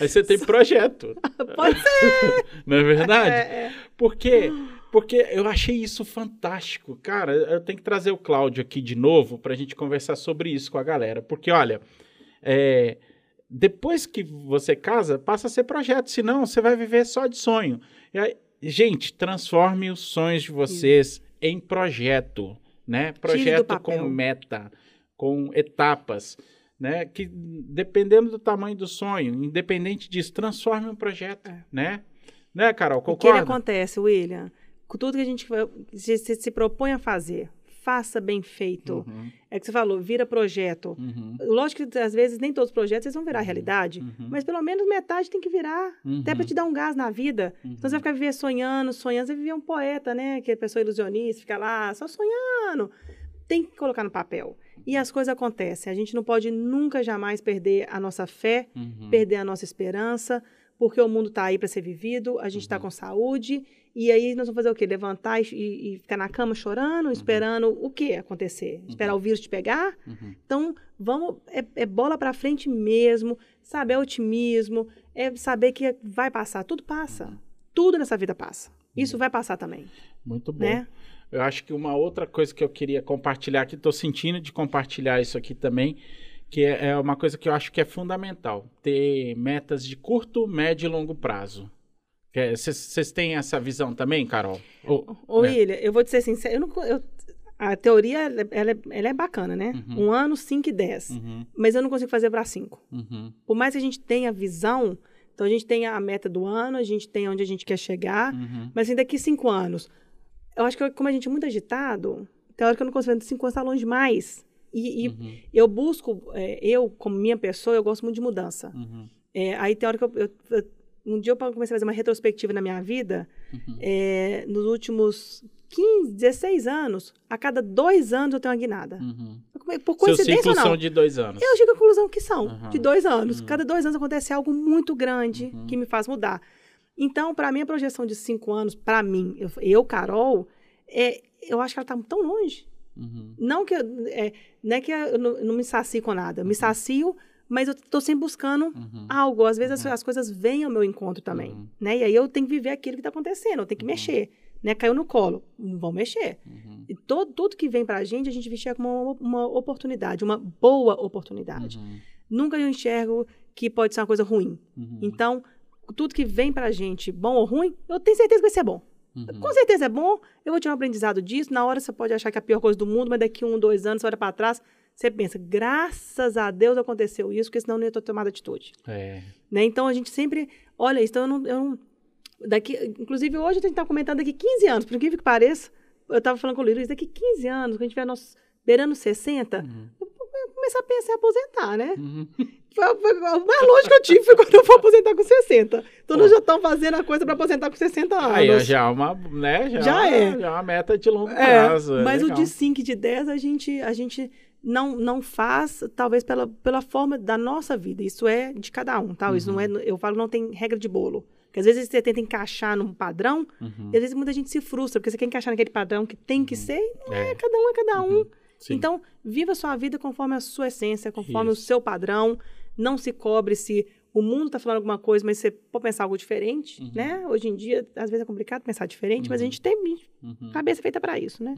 aí você tem projeto. <laughs> Pode ser! não é verdade? É, é. Porque porque eu achei isso fantástico. Cara, eu tenho que trazer o Cláudio aqui de novo para a gente conversar sobre isso com a galera. Porque, olha, é, depois que você casa, passa a ser projeto. Senão, você vai viver só de sonho. Aí, gente, transforme os sonhos de vocês isso. em projeto. Né? Projeto com meta, com etapas. Né? Que dependendo do tamanho do sonho, independente disso, transforme um projeto, é. né? Né, Carol? Concorda? O que acontece, William? com tudo que a gente se, se propõe a fazer, faça bem feito. Uhum. É que você falou, vira projeto. Uhum. Lógico que às vezes nem todos os projetos vão virar uhum. realidade, uhum. mas pelo menos metade tem que virar. Até para uhum. te dar um gás na vida. Então você vai ficar viver sonhando, sonhando. Você vai viver um poeta, né? Que é pessoa ilusionista, fica lá só sonhando. Tem que colocar no papel. E as coisas acontecem. A gente não pode nunca, jamais perder a nossa fé, uhum. perder a nossa esperança, porque o mundo está aí para ser vivido, a gente está com saúde e aí nós vamos fazer o quê? Levantar e, e ficar na cama chorando, uhum. esperando o quê acontecer? Uhum. Esperar o vírus te pegar? Uhum. Então, vamos, é, é bola para frente mesmo, sabe? É otimismo, é saber que vai passar. Tudo passa. Uhum. Tudo nessa vida passa. Isso uhum. vai passar também. Muito bom. Né? Eu acho que uma outra coisa que eu queria compartilhar, que estou sentindo de compartilhar isso aqui também, que é, é uma coisa que eu acho que é fundamental. Ter metas de curto, médio e longo prazo. Vocês têm essa visão também, Carol? Ô, Ô né? William, eu vou te ser sincero, eu não, eu, a teoria ela, é, ela é bacana, né? Uhum. Um ano, 5 e 10. Uhum. Mas eu não consigo fazer para 5. Uhum. Por mais que a gente tenha visão, então a gente tem a meta do ano, a gente tem onde a gente quer chegar, uhum. mas assim, daqui 5 anos. Eu acho que como a gente é muito agitado, tem hora que eu não consigo 5 anos tá longe demais. E, e uhum. eu busco, é, eu, como minha pessoa, eu gosto muito de mudança. Uhum. É, aí tem hora que eu, eu, eu um dia eu comecei a fazer uma retrospectiva na minha vida, uhum. é, nos últimos 15, 16 anos, a cada dois anos eu tenho uma guinada. Uhum. Por coincidência ou não? são de dois anos. Eu chego à conclusão que são, uhum. de dois anos. Uhum. Cada dois anos acontece algo muito grande uhum. que me faz mudar. Então, para mim, a projeção de cinco anos, para mim, eu, eu, Carol, é, eu acho que ela está tão longe. Uhum. Não que é, não é que eu não, eu não me sacio com nada. Eu me sacio mas eu estou sempre buscando uhum. algo. Às vezes uhum. as, as, coisas vêm ao meu encontro também, uhum. né? E aí eu tenho que viver aquilo que está acontecendo, eu tenho que uhum. mexer, né? Caiu no colo, vão mexer. Uhum. E todo, tudo que vem para a gente, a gente enxerga como uma, uma oportunidade, uma boa oportunidade. Uhum. Nunca eu enxergo que pode ser uma coisa ruim. Então, tudo que vem para a gente, bom ou ruim, eu tenho certeza que vai ser bom. Com certeza é bom, eu vou tirar um aprendizado disso. Na hora você pode achar que é a pior coisa do mundo, mas daqui um, dois anos, você olha para trás, você pensa, graças a Deus aconteceu isso, porque senão eu não ia ter tomado atitude. É. Né? Então a gente sempre olha isso. Então eu não, eu não. daqui, inclusive hoje a gente está comentando daqui 15 anos, por incrível que pareça, eu estava falando com o Luiz, daqui 15 anos, quando a gente tiver nossos beirando 60, uhum. eu vou começar a pensar em aposentar, né? Uhum. <laughs> O mais longe que eu tive foi quando eu for aposentar com 60. Então, nós já estamos fazendo a coisa para aposentar com 60 anos. Aí, já é uma, né, já, já é. Já é uma meta de longo é, prazo. É, mas legal. o de 5 e de 10, a gente, a gente não, não faz, talvez pela, pela forma da nossa vida. Isso é de cada um, tá? Uhum. Isso não é, eu falo, não tem regra de bolo. Porque às vezes você tenta encaixar num padrão, uhum. e às vezes muita gente se frustra, porque você quer encaixar naquele padrão que tem que uhum. ser, não é. é. cada um é cada um. Uhum. Então, viva a sua vida conforme a sua essência, conforme Isso. o seu padrão. Não se cobre se o mundo está falando alguma coisa, mas você pode pensar algo diferente, uhum. né? Hoje em dia, às vezes é complicado pensar diferente, mas a gente tem cabeça feita para isso, né?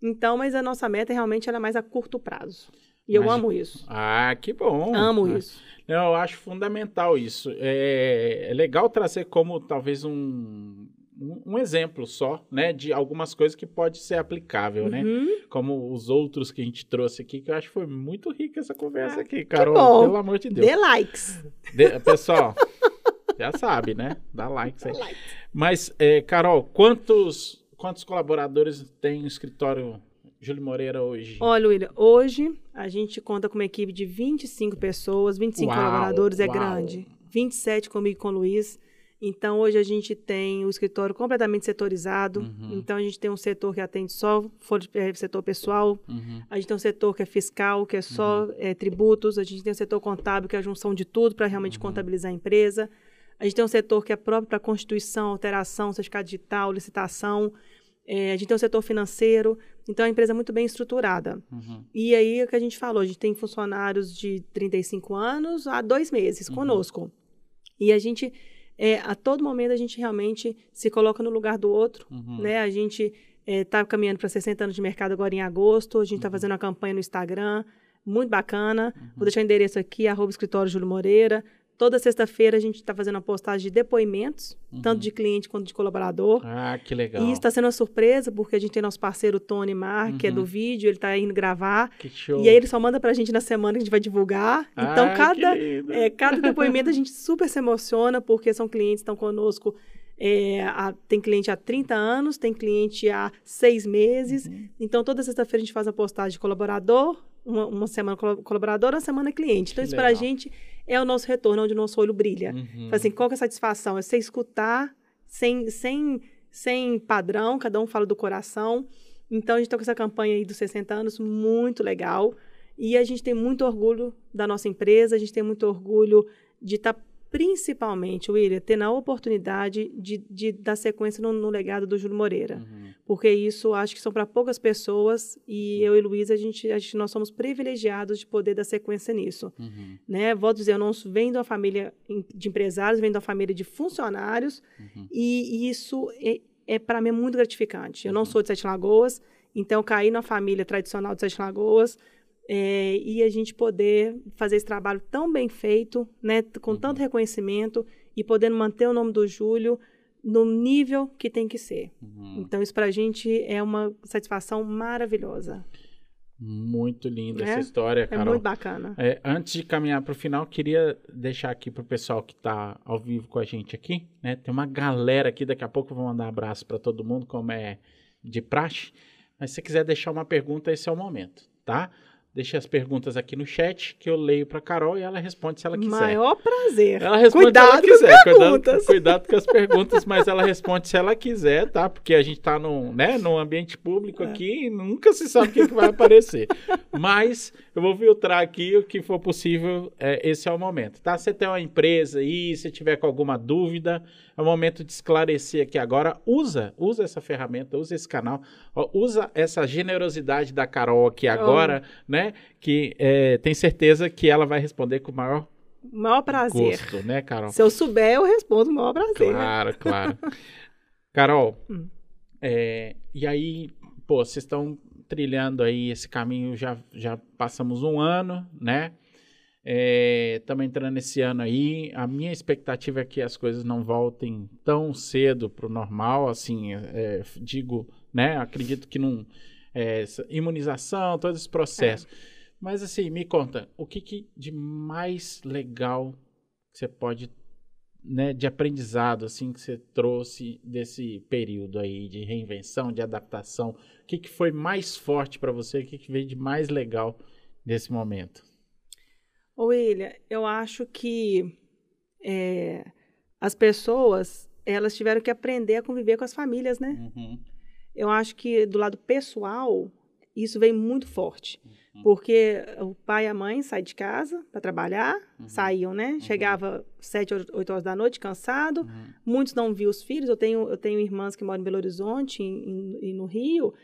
Então, mas a nossa meta realmente era mais a curto prazo. E mas, eu amo isso. Ah, que bom. Amo ah, isso. Não, eu acho fundamental isso. É, é legal trazer como talvez um, um, exemplo só, né, de algumas coisas que pode ser aplicável, né? uhum. né? Como os outros que a gente trouxe aqui, que eu acho que foi muito rica essa conversa ah, aqui, Carol. Pelo amor de Deus. Dê likes. De, pessoal, já sabe, né? Dá likes aí. Mas, é, Carol, quantos quantos colaboradores tem o escritório Júlio Moreira hoje? Olha, William, hoje a gente conta com uma equipe de 25 pessoas, 25 Uau, colaboradores, é uau. grande. 27 comigo e com o Luiz. Então, hoje a gente tem o escritório completamente setorizado. Uhum. Então, a gente tem um setor que atende só for, é, setor pessoal. Uhum. A gente tem um setor que é fiscal, que é só é, tributos. A gente tem um setor contábil, que é a junção de tudo para realmente Uhum. contabilizar a empresa. A gente tem um setor que é próprio para constituição, alteração, certificado digital, licitação. É, a gente tem um setor financeiro. Então, a empresa é muito bem estruturada. Uhum. E aí, é o que a gente falou, a gente tem funcionários de 35 anos há dois meses Uhum. conosco. E a gente, é, a todo momento, a gente realmente se coloca no lugar do outro, Uhum. né? A gente está caminhando para 60 anos de mercado agora em agosto, a gente Uhum. está fazendo uma campanha no Instagram, muito bacana. Vou deixar o endereço aqui, arroba escritório Júlio Moreira. Toda sexta-feira a gente está fazendo a postagem de depoimentos, tanto de cliente quanto de colaborador. Ah, que legal. E isso está sendo uma surpresa, porque a gente tem nosso parceiro Tony Mar, que é do vídeo, ele está indo gravar. Que show. E aí ele só manda pra gente na semana que a gente vai divulgar. Então, Ah, cada, é, cada depoimento a gente super se emociona, porque são clientes que estão conosco. é, há- tem cliente há 30 anos, tem cliente há seis meses. Uhum. Então, toda sexta-feira a gente faz a postagem de colaborador, uma, uma semana colaborador, uma semana cliente. Então, Que isso para a gente é o nosso retorno, onde o nosso olho brilha. Uhum. Fala Assim, qual que é a satisfação? É você escutar sem, sem, sem padrão, cada um fala do coração. Então, a gente está com essa campanha aí dos 60 anos, muito legal. E a gente tem muito orgulho da nossa empresa, a gente tem muito orgulho de estar, principalmente, William, tendo a oportunidade de, de dar sequência no, no legado do Júlio Moreira. Uhum. Porque isso acho que são para poucas pessoas e eu e Luísa, a gente, a gente, nós somos privilegiados de poder dar sequência nisso Uhum. né? Volto a dizer, eu não venho de uma família de empresários, venho de uma família de funcionários Uhum. e, e isso é, é para mim muito gratificante. Eu não Uhum. sou de Sete Lagoas, então caí na família tradicional de Sete Lagoas é, e a gente poder fazer esse trabalho tão bem feito, né? Com Uhum. tanto reconhecimento e podendo manter o nome do Júlio no nível que tem que ser. Uhum. Então isso para a gente é uma satisfação maravilhosa. Muito linda É? essa história, É Carol. muito bacana. É, antes de caminhar para o final, queria deixar aqui para o pessoal que está ao vivo com a gente aqui, né? Tem uma galera aqui, daqui a pouco eu vou mandar abraço para todo mundo, como é de praxe. Mas se você quiser deixar uma pergunta, esse é o momento, tá? Deixe as perguntas aqui no chat, que eu leio para Carol e ela responde se ela quiser. Maior prazer. Ela responde Cuidado se com ela quiser. Cuidado, perguntas. cuidado com as <laughs> perguntas, mas ela responde se ela quiser, tá? Porque a gente tá num, né, num ambiente público É. aqui e nunca se sabe o que, que vai aparecer. <laughs> Mas eu vou filtrar aqui o que for possível, é, esse é o momento, tá? Você tem uma empresa aí, se tiver com alguma dúvida, é o momento de esclarecer aqui agora. Usa, usa essa ferramenta, usa esse canal, ó, usa essa generosidade da Carol aqui agora, né? Que é, tem certeza que ela vai responder com o maior Maior prazer. gosto, né, Carol? Se eu souber, eu respondo com o maior prazer. Claro, claro. Carol, <laughs> Hum. é, e aí, pô, vocês estão trilhando aí esse caminho, já, já passamos um ano, né? Estamos entrando esse ano aí. A minha expectativa é que as coisas não voltem tão cedo para o normal, assim, é, digo, né? Acredito que não. é, imunização, todo esse processo. Mas assim, me conta, o que, que de mais legal você pode, né, de aprendizado, assim, que você trouxe desse período aí de reinvenção, de adaptação? O que, que foi mais forte para você? O que, que veio de mais legal nesse momento? Ô, William, eu acho que é, as pessoas, elas tiveram que aprender a conviver com as famílias, né? Uhum, Eu acho que do lado pessoal, isso vem muito forte. Uhum. Porque o pai e a mãe saem de casa para trabalhar, Uhum. saíam, né? Chegava sete, oito horas da noite, cansado. uhum, Muitos não viam os filhos. Eu tenho, eu tenho irmãs que moram em Belo Horizonte e no Rio,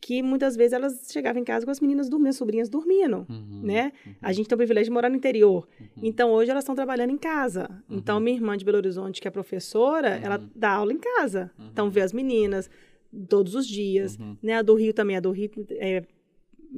que muitas vezes elas chegavam em casa com as meninas dormindo, as sobrinhas dormindo, uhum, né? uhum, A gente tem o privilégio de morar no interior. uhum. Então, hoje elas estão trabalhando em casa. Então, minha irmã de Belo Horizonte, que é professora, ela Uhum. dá aula em casa. Uhum. Então, vê as meninas todos os dias. Uhum. Né? A do Rio também. A do Rio é,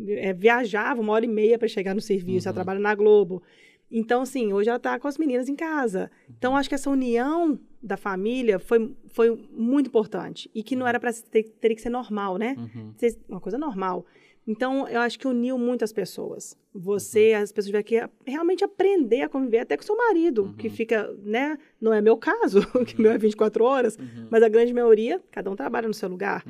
é, viajava uma hora e meia para chegar no serviço. Uhum. Ela trabalha na Globo. Então, assim, hoje ela está com as meninas em casa. Então, acho que essa união da família foi, foi muito importante. E que não era para ter, teria que ser normal, né? Uhum. uma coisa normal. Então, eu acho que uniu muitas pessoas. Você, Uhum. as pessoas tiveram que realmente aprender a conviver até com seu marido, que Uhum. fica, né? Não é meu caso, <laughs> que meu é 24 horas, Uhum. mas a grande maioria, cada um trabalha no seu lugar.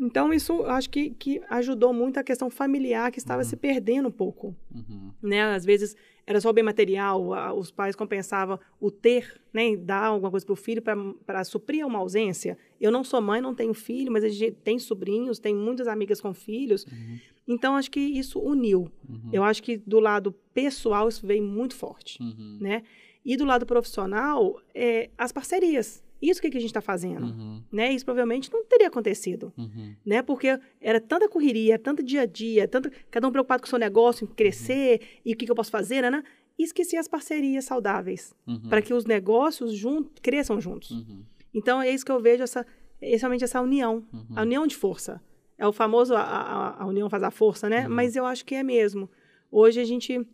Então, isso acho que, que ajudou muito a questão familiar que estava Uhum. se perdendo um pouco. Uhum. Né? Às vezes era só bem material, a- os pais compensavam o ter, né? dar alguma coisa para o filho para suprir uma ausência. Eu não sou mãe, não tenho filho, mas a gente tem sobrinhos, tem muitas amigas com filhos. Uhum. Então, acho que isso uniu. Uhum. Eu acho que do lado pessoal isso veio muito forte, Uhum. né? E do lado profissional, é, as parcerias. Isso que, que a gente está fazendo, Uhum. né? Isso provavelmente não teria acontecido, Uhum. né? Porque era tanta correria, tanto dia a dia, tanto cada um preocupado com o seu negócio, em crescer e o que, que eu posso fazer, né? E esqueci as parcerias saudáveis Uhum. para que os negócios jun cresçam juntos. Uhum. Então é isso que eu vejo essa, essencialmente essa união, Uhum. a união de força. É o famoso a, a, a união faz a força, né? Uhum. Mas eu acho que é mesmo. Hoje a gente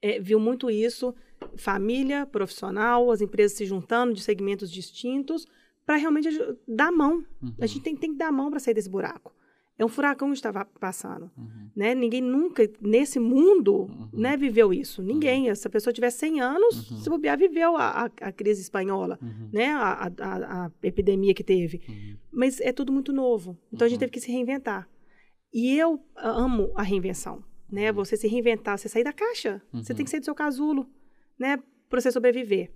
é, viu muito isso, família, profissional, as empresas se juntando de segmentos distintos para realmente dar mão. Uhum. A gente tem, tem que dar mão para sair desse buraco. É um furacão que estava passando, Uhum. né? Ninguém nunca nesse mundo, Uhum. né, viveu isso. Ninguém. Se a pessoa tiver 100 anos, Uhum. se bobear, viveu a, a, a crise espanhola, Uhum. né? A, a, epidemia que teve. Uhum. Mas é tudo muito novo. Então a gente Uhum. teve que se reinventar. E eu amo a reinvenção, né? Uhum. Você se reinventar, você sair da caixa. Você Uhum. tem que sair do seu casulo, né? Para você sobreviver.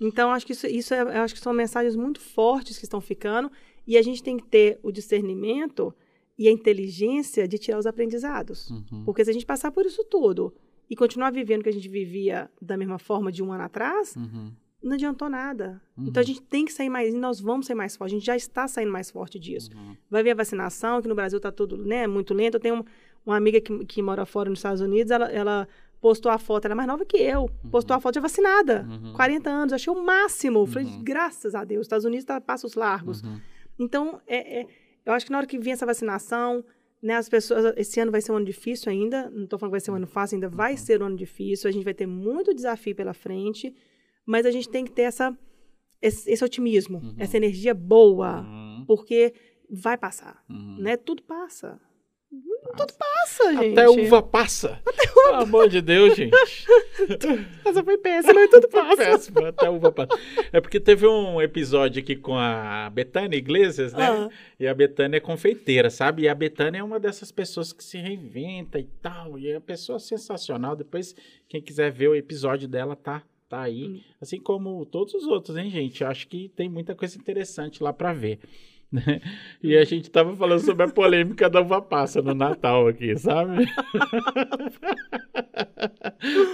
Então acho que isso, isso é, acho que são mensagens muito fortes que estão ficando e a gente tem que ter o discernimento e a inteligência de tirar os aprendizados. Uhum. Porque se a gente passar por isso tudo e continuar vivendo o que a gente vivia da mesma forma de um ano atrás, Uhum. não adiantou nada. Uhum. Então a gente tem que sair mais, e nós vamos sair mais forte. A gente já está saindo mais forte disso. Uhum. Vai ver a vacinação, que no Brasil está tudo né, muito lento. Eu tenho um- uma amiga que, que mora fora nos Estados Unidos, ela, ela postou a foto, ela é mais nova que eu, postou a foto de vacinada, Uhum. 40 anos, achei o máximo. Eu Falei, Uhum. graças a Deus, os Estados Unidos está passos largos. Uhum. Então, é, é- eu acho que na hora que vir essa vacinação, né, as pessoas, esse ano vai ser um ano difícil ainda, não estou falando que vai ser um ano fácil, ainda vai ser um ano difícil, a gente vai ter muito desafio pela frente, mas a gente tem que ter essa, esse, esse otimismo, Uhum. essa energia boa, Uhum. porque vai passar, Uhum. né? Tudo passa. Tudo passa, gente. Até uva passa. Pelo amor de Deus, gente. <laughs> Essa foi péssima, e tudo passa. péssimo, até uva passa. É porque teve um episódio aqui com a Betânia Iglesias, né? Ah. E a Betânia é confeiteira, sabe? E a Betânia é uma dessas pessoas que se reinventa e tal. E é uma pessoa sensacional. Depois, quem quiser ver o episódio dela, tá, tá aí. Hum. Assim como todos os outros, hein, gente? Eu acho que tem muita coisa interessante lá pra ver. Né? E a gente tava falando sobre a polêmica da uva passa no Natal aqui, sabe? <laughs>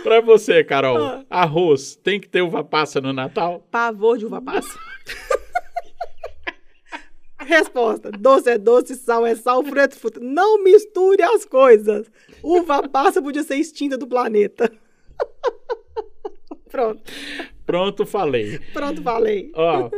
pra você, Carol, Ah. arroz tem que ter uva passa no Natal? Pavor de uva passa. <laughs> Resposta: doce é doce, sal é sal, fruta é fruta. Não misture as coisas. Uva passa podia ser extinta do planeta. <laughs> Pronto, Pronto, falei. pronto, falei. Ó,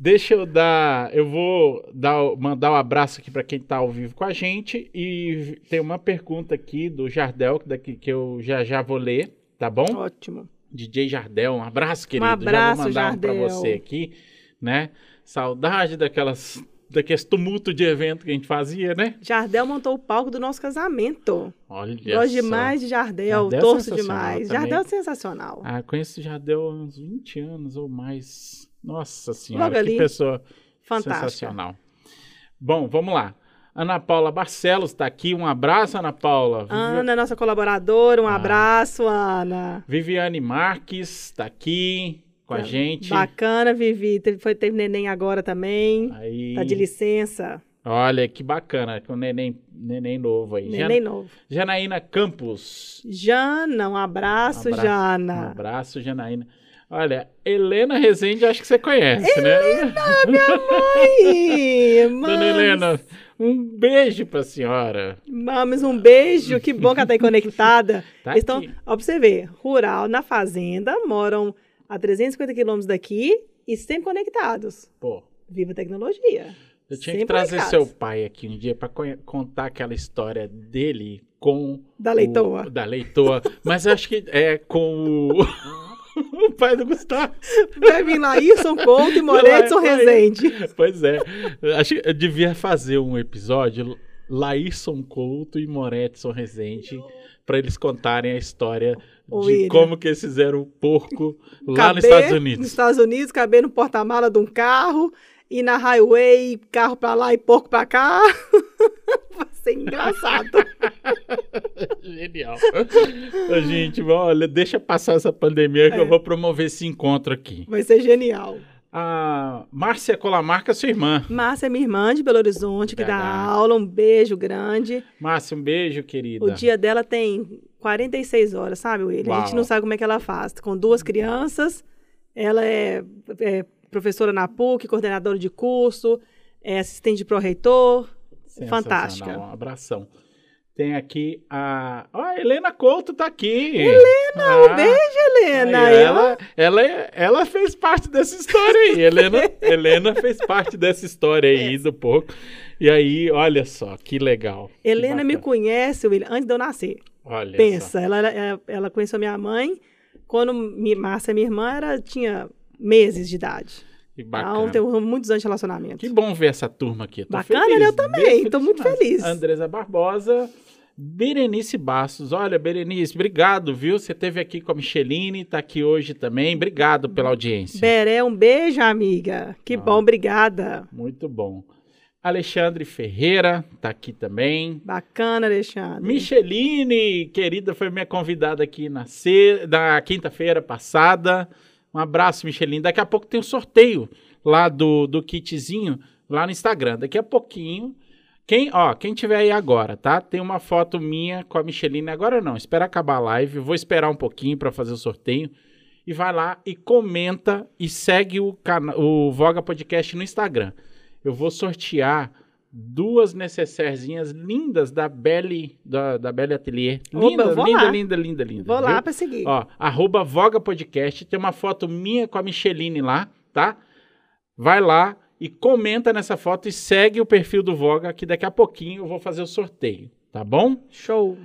deixa eu dar, eu vou dar, mandar um abraço aqui para quem tá ao vivo com a gente e tem uma pergunta aqui do Jardel que daqui que eu já já vou ler, tá bom? Ótimo. DJ Jardel, um abraço, querido. abraço, já vou mandar um para Jardel. você aqui, né? Saudade daquelas daqueles tumulto de evento que a gente fazia, né? Jardel montou o palco do nosso casamento. Olha Gosto demais de Jardel, Jardel é torço demais. também. Jardel é sensacional. Ah, conheço o Jardel há uns 20 anos ou mais. Nossa senhora, Logo que ali. pessoa Fantástica. sensacional. Bom, vamos lá. Ana Paula Barcelos está aqui. Um abraço, Ana Paula. Ana, nossa colaboradora, um Ah. abraço, Ana. Viviane Marques está aqui com a gente. Bacana, Vivi. Teve, foi, teve neném agora também. Aí, Tá de licença. olha que bacana, com neném, neném novo aí. Neném Jan- novo. Janaína Campos. Jana, um abraço, Um abraço, Um Jana. abraço, Janaína. Olha, Helena Rezende, acho que você conhece, né? Ai, <laughs> Dona mames, Helena, um beijo pra senhora. mames, um beijo. Que bom que ela tá aí <laughs> conectada. Tá Eles tão, aqui. ó, pra você ver, rural, na fazenda, moram a 350 quilômetros daqui e sempre conectados. Pô, Viva a tecnologia. eu tinha que trazer conectados. seu pai aqui um dia pra conhe- contar aquela história dele com Da leitoa. o- da leitoa, mas eu acho que é com o, <laughs> <laughs> o pai do Gustavo. Vai vir Laírson Couto e vai. Rezende. Pois é, acho que eu devia fazer um episódio Laírson Couto e Moretson Rezende para eles contarem a história Ô, de William. como que eles fizeram o porco lá nos Estados Unidos. Nos Estados Unidos, caber no porta-mala de um carro ir na highway, carro pra lá e porco pra cá. <laughs> Vai ser engraçado. <laughs> Genial. Ô, gente, olha, deixa passar essa pandemia que É. eu vou promover esse encontro aqui. Vai ser genial. A Márcia Colamarca, sua irmã. Márcia é minha irmã de Belo Horizonte, que dá aula. Um beijo grande. Márcia, um beijo, querida. O dia dela tem 46 horas, sabe, William? A gente Uau. não sabe como é que ela faz. Com duas crianças, ela é, é professora na PUC, coordenadora de curso, é assistente de pró-reitor. Fantástica. Um abração. Tem aqui a. Ó, a Helena Couto tá aqui. Helena, Um beijo, Helena. Ela, ela, ela fez parte dessa história aí. Helena, <laughs> Helena fez parte dessa história aí do pouco. E aí, olha só, que legal. que Helena me bacana. conhece, William, antes de eu nascer. Olha só. Pensa, ela, era- ela, ela conheceu minha mãe quando Márcia, minha irmã, era, tinha meses de idade. Que Então, bacana. tem muitos anos de relacionamento. Que bom ver essa turma aqui. Tô Bacana, feliz? Eu também, tô muito feliz. Andresa Barbosa, Berenice Bastos. Olha, Berenice, obrigado, viu? Você esteve aqui com a Micheline, tá aqui hoje também. Obrigado pela audiência. Beré, um beijo, amiga. Que Ah. bom, obrigada. Muito bom. Alexandre Ferreira tá aqui também. Bacana, Alexandre. Micheline, querida, foi minha convidada aqui na, na quinta-feira passada. Um abraço, Micheline. Daqui a pouco tem o sorteio lá do, do kitzinho lá no Instagram. Daqui a pouquinho. Quem, ó, quem tiver aí agora, tá? Tem uma foto minha com a Micheline. Agora não, espera acabar a live. Vou esperar um pouquinho para fazer o sorteio. E vai lá e comenta e segue o, o Voga Podcast no Instagram. Eu vou sortear duas necessairezinhas lindas da Belle, da, da Belle Atelier. Linda, vou linda, lá. linda, linda, linda. Vou lá viu? pra seguir. Ó, arroba Voga Podcast, tem uma foto minha com a Micheline lá, tá? Vai lá e comenta nessa foto e segue o perfil do Voga, que daqui a pouquinho eu vou fazer o sorteio, tá bom? Show.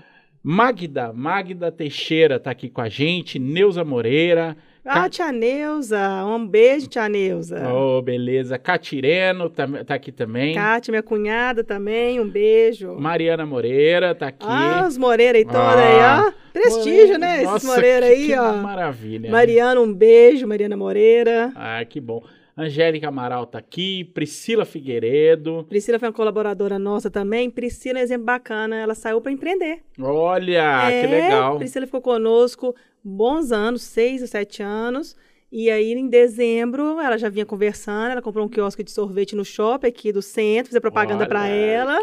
Magda, Magda Teixeira tá aqui com a gente, Neuza Moreira, Ah, tia Neuza. Um beijo, tia Neuza. oh, beleza, Catireno tá, tá aqui também, Kátia, minha cunhada também. Um beijo. Mariana Moreira tá aqui. Ah, os Moreira e toda Ah, aí, ó. Prestígio, Moreira, né? Esses nossa, Moreira que- aí, que ó. maravilha. né? Mariana, um beijo. Mariana Moreira. Ah, que bom. Angélica Amaral tá aqui, Priscila Figueiredo. Priscila foi uma colaboradora nossa também. Priscila é um exemplo bacana. Ela saiu para empreender. Olha, é, que legal. Priscila ficou conosco bons anos, seis ou sete anos. E aí, em dezembro, ela já vinha conversando. Ela comprou um quiosque de sorvete no shopping aqui do centro, fazer propaganda para ela.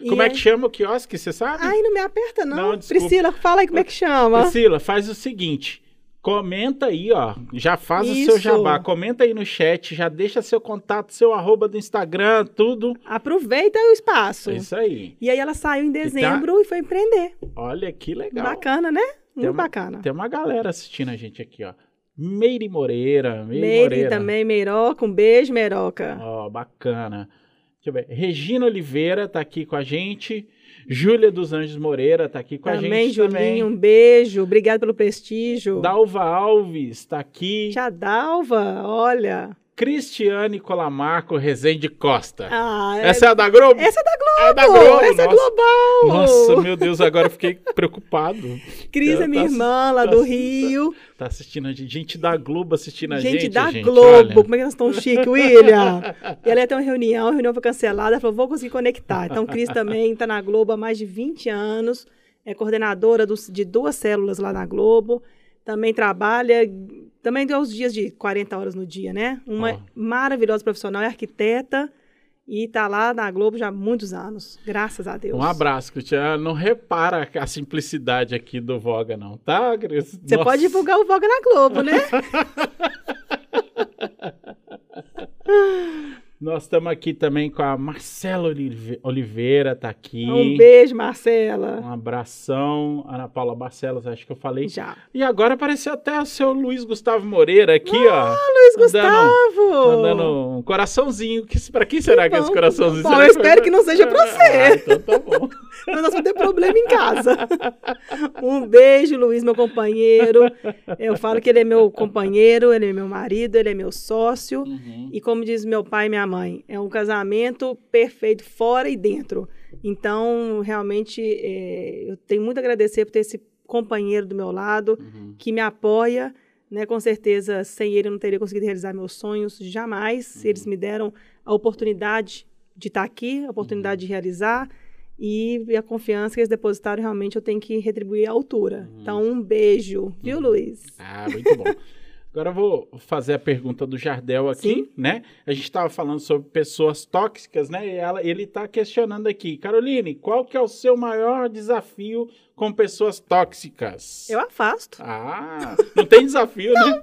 E Como é que chama o quiosque, você sabe? Ai, não me aperta, não. Não. Priscila, fala aí como é que chama. Priscila, faz o seguinte. Comenta aí, ó. Já faz o seu Isso. jabá. Comenta aí no chat, já deixa seu contato, seu arroba do Instagram, tudo. Aproveita o espaço. É isso aí. E aí ela saiu em dezembro e foi empreender. Olha que legal. Bacana, né? Muito uma- bacana. Tem uma galera assistindo a gente aqui, ó. Meire Moreira. Meire, Meire Moreira. também, Meiroca. Um beijo, Meiroca. Ó, bacana. Deixa eu ver. Regina Oliveira tá aqui com a gente. Júlia dos Anjos Moreira tá aqui com a também, gente Julinho, também. um beijo. Obrigado pelo prestígio. Dalva Alves tá aqui. Tia Dalva, olha. Cristiane Colamarco Rezende Costa. Ah, é- Essa é a da Globo? essa é da Globo. É da Globo, essa é nossa. global. Nossa, meu Deus, agora eu fiquei preocupado. Cris Tá é minha assi- irmã lá tá do Rio. Tá assistindo a gente. Gente da Globo assistindo a gente. Gente da gente, Globo. olha. Como é que nós estamos chique, William? e ela ia ter uma reunião, a reunião foi cancelada. Ela falou, vou conseguir conectar. Então, Cris também está na Globo há mais de 20 anos. É coordenadora de duas células lá na Globo. Também trabalha, também deu os dias de 40 horas no dia, né? Uma maravilhosa profissional, é arquiteta. E está lá na Globo já há muitos anos. Graças a Deus. Um abraço, Cristiane. Não repara a simplicidade aqui do Voga, não, tá, Cris? Você Nossa. pode divulgar o Voga na Globo, né? <laughs> Nós estamos aqui também com a Marcela Olive- Oliveira, tá aqui. Um beijo, Marcela. Um abração. Ana Paula Barcelos, acho que eu falei. Já. E agora apareceu até o seu Luiz Gustavo Moreira aqui, ó. Luiz Mandando- Gustavo! Mandando um coraçãozinho. Que, pra quem será que, é esse bom. coraçãozinho? Bom, Será eu que espero que não seja pra você. Ah, então tá bom. <laughs> Nós vamos ter problema em casa. Um beijo, Luiz, meu companheiro. Eu falo que ele é meu companheiro, ele é meu marido, ele é meu sócio. Uhum. E como diz meu pai e minha mãe, é um casamento perfeito fora e dentro. Então, realmente, é, eu tenho muito a agradecer por ter esse companheiro do meu lado, Uhum. que me apoia né? Com certeza, sem ele eu não teria conseguido realizar meus sonhos jamais. Eles me deram a oportunidade de estar aqui, a oportunidade de realizar e, e a confiança que eles depositaram realmente eu tenho que retribuir à altura. Então, um beijo, viu, Luiz? Ah, muito bom. <laughs> Agora eu vou fazer a pergunta do Jardel aqui, Sim. né? A gente estava falando sobre pessoas tóxicas, né? E ela, ele está questionando aqui. Caroline, qual que é o seu maior desafio com pessoas tóxicas? Eu afasto. Ah, não tem desafio, né?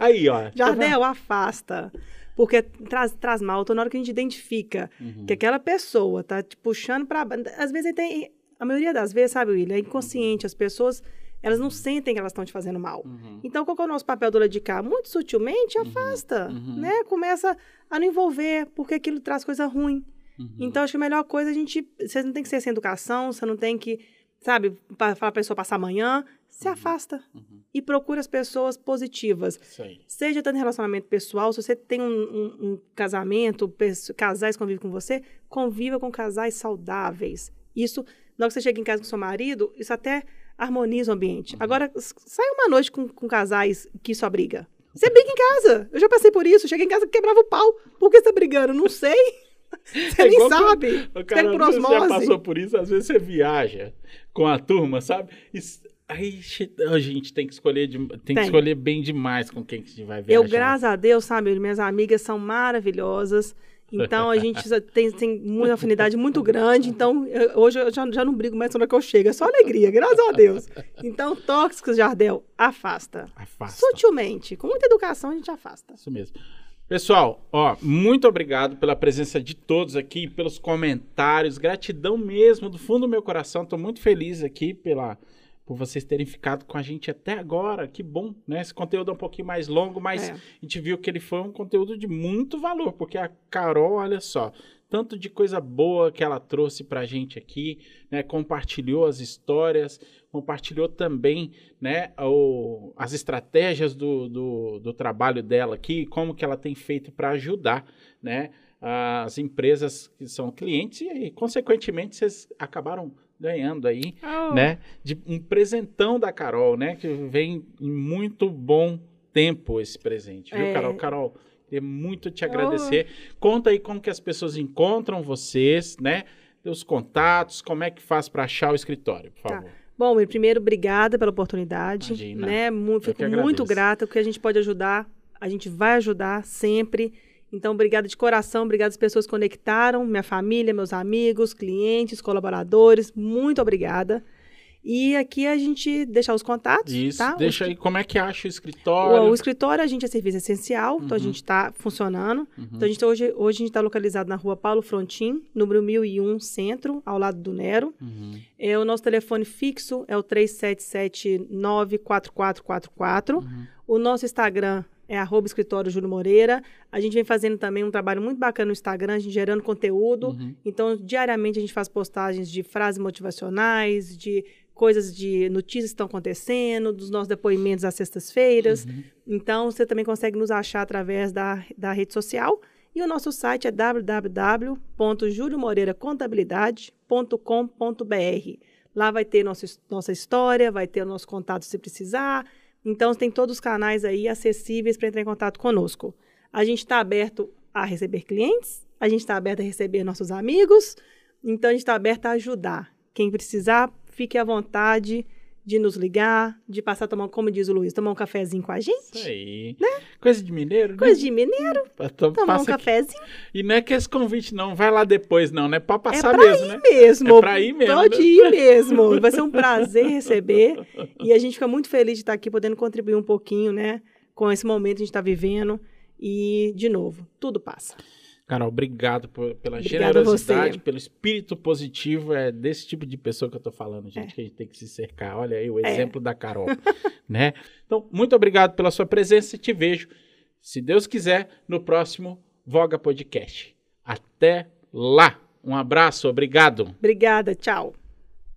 Aí, ó. tá <laughs> Jardel, afasta. Porque traz, traz mal. Então, na hora que a gente identifica Uhum. que aquela pessoa tá te puxando para Às vezes tem. A maioria das vezes, sabe, William, é inconsciente. As pessoas, elas não sentem que elas estão te fazendo mal. Uhum. Então, qual é o nosso papel do lado de cá? Muito sutilmente, afasta, uhum. né? Começa a não envolver, porque aquilo traz coisa ruim. Uhum. Então, acho que a melhor coisa a gente... Você não tem que ser sem educação, você não tem que, sabe, falar a pessoa passar amanhã. Se afasta Uhum. e procura as pessoas positivas. Seja tanto em relacionamento pessoal, se você tem um, um- um casamento, casais convivem com você, conviva com casais saudáveis. Isso, na hora que você chega em casa com seu marido, isso até harmoniza o ambiente. Uhum. Agora, sai uma noite com, com casais que só briga. Você briga em casa. Eu já passei por isso. Cheguei em casa e quebrava o pau. Por que você tá brigando? Não sei. <laughs> Você É nem sabe. Você cara, por você já osmose. passou por isso, às vezes você viaja com a turma, sabe? E aí a gente tem que escolher de- tem, que Tem. escolher bem demais com quem que a gente vai viajar. Eu, graças a Deus, sabe, minhas amigas são maravilhosas. Então, a gente tem, tem uma afinidade muito grande. Então, eu- hoje eu já, já não brigo mais na hora que eu chego. É só alegria, graças a Deus. Então, tóxicos, Jardel, afasta. Afasta. Sutilmente. Com muita educação, a gente afasta. Isso mesmo. Pessoal, ó, muito obrigado pela presença de todos aqui, pelos comentários, gratidão mesmo do fundo do meu coração. Estou muito feliz aqui pela por vocês terem ficado com a gente até agora. Que bom, né? Esse conteúdo é um pouquinho mais longo, mas É. a gente viu que ele foi um conteúdo de muito valor, porque a Carol, olha só, tanto de coisa boa que ela trouxe pra gente aqui, né? Compartilhou as histórias, compartilhou também, né? O, as estratégias do, do, do trabalho dela aqui, como que ela tem feito para ajudar, né? As empresas que são clientes e, consequentemente, vocês acabaram ganhando aí, né? De um presentão da Carol, né? Que vem em muito bom tempo esse presente, viu, É. Carol? Carol, queria muito te agradecer. Conta aí como que as pessoas encontram vocês, né? Os contatos, como é que faz para achar o escritório, por Tá. favor. Bom, Will, primeiro, obrigada pela oportunidade. Imagina. Né? Mu- Eu Fico muito grata. O que a gente pode ajudar, a gente vai ajudar sempre. Então, obrigada de coração, obrigada às pessoas que conectaram, minha família, meus amigos, clientes, colaboradores, muito obrigada. E aqui a gente deixa os contatos, Isso, tá? deixa Os- aí como é que acha o O, escritório. o escritório, a gente é serviço essencial, então a Uhum. gente está funcionando. Uhum. Então, a gente, hoje, hoje a gente está localizado na rua Paulo Frontin, número 1001, Centro, ao lado do Nero. Uhum. É, o nosso telefone fixo é o 37794444. Uhum. O nosso Instagram é arroba escritório Júlio Moreira. A gente vem fazendo também um trabalho muito bacana no Instagram, a gente gerando conteúdo. Uhum. Então, diariamente a gente faz postagens de frases motivacionais, de coisas de notícias que estão acontecendo, dos nossos depoimentos às sextas-feiras. Uhum. Então, você também consegue nos achar através da, da rede social. E o nosso site é www.juliomoreiracontabilidade.com.br. Lá vai ter nossa, nossa história, vai ter o nosso contato se precisar. Então, tem todos os canais aí acessíveis para entrar em contato conosco. A gente está aberto a receber clientes, a gente está aberto a receber nossos amigos, então a gente está aberto a ajudar. Quem precisar, fique à vontade de nos ligar, de passar a tomar, como diz o Luiz, tomar um cafezinho com a gente. Isso aí. Coisa de mineiro, né? Coisa de mineiro, tomar um aqui. cafezinho. E não é que esse convite não vai lá depois, não, né? Pra passar pra mesmo, né? mesmo. É pra ir mesmo, Pode né? ir mesmo. Vai ser um prazer receber. E a gente fica muito feliz de estar aqui podendo contribuir um pouquinho, né? Com esse momento que a gente está vivendo. E, de novo, tudo passa. Carol, obrigado por- pela Obrigada generosidade, pelo espírito positivo. É desse tipo de pessoa que eu tô falando, gente, É. que a gente tem que se cercar. Olha aí o É. exemplo da Carol, <laughs> né? Então, muito obrigado pela sua presença e te vejo, se Deus quiser, no próximo Voga Podcast. Até lá. Um abraço, obrigado. Obrigada, tchau.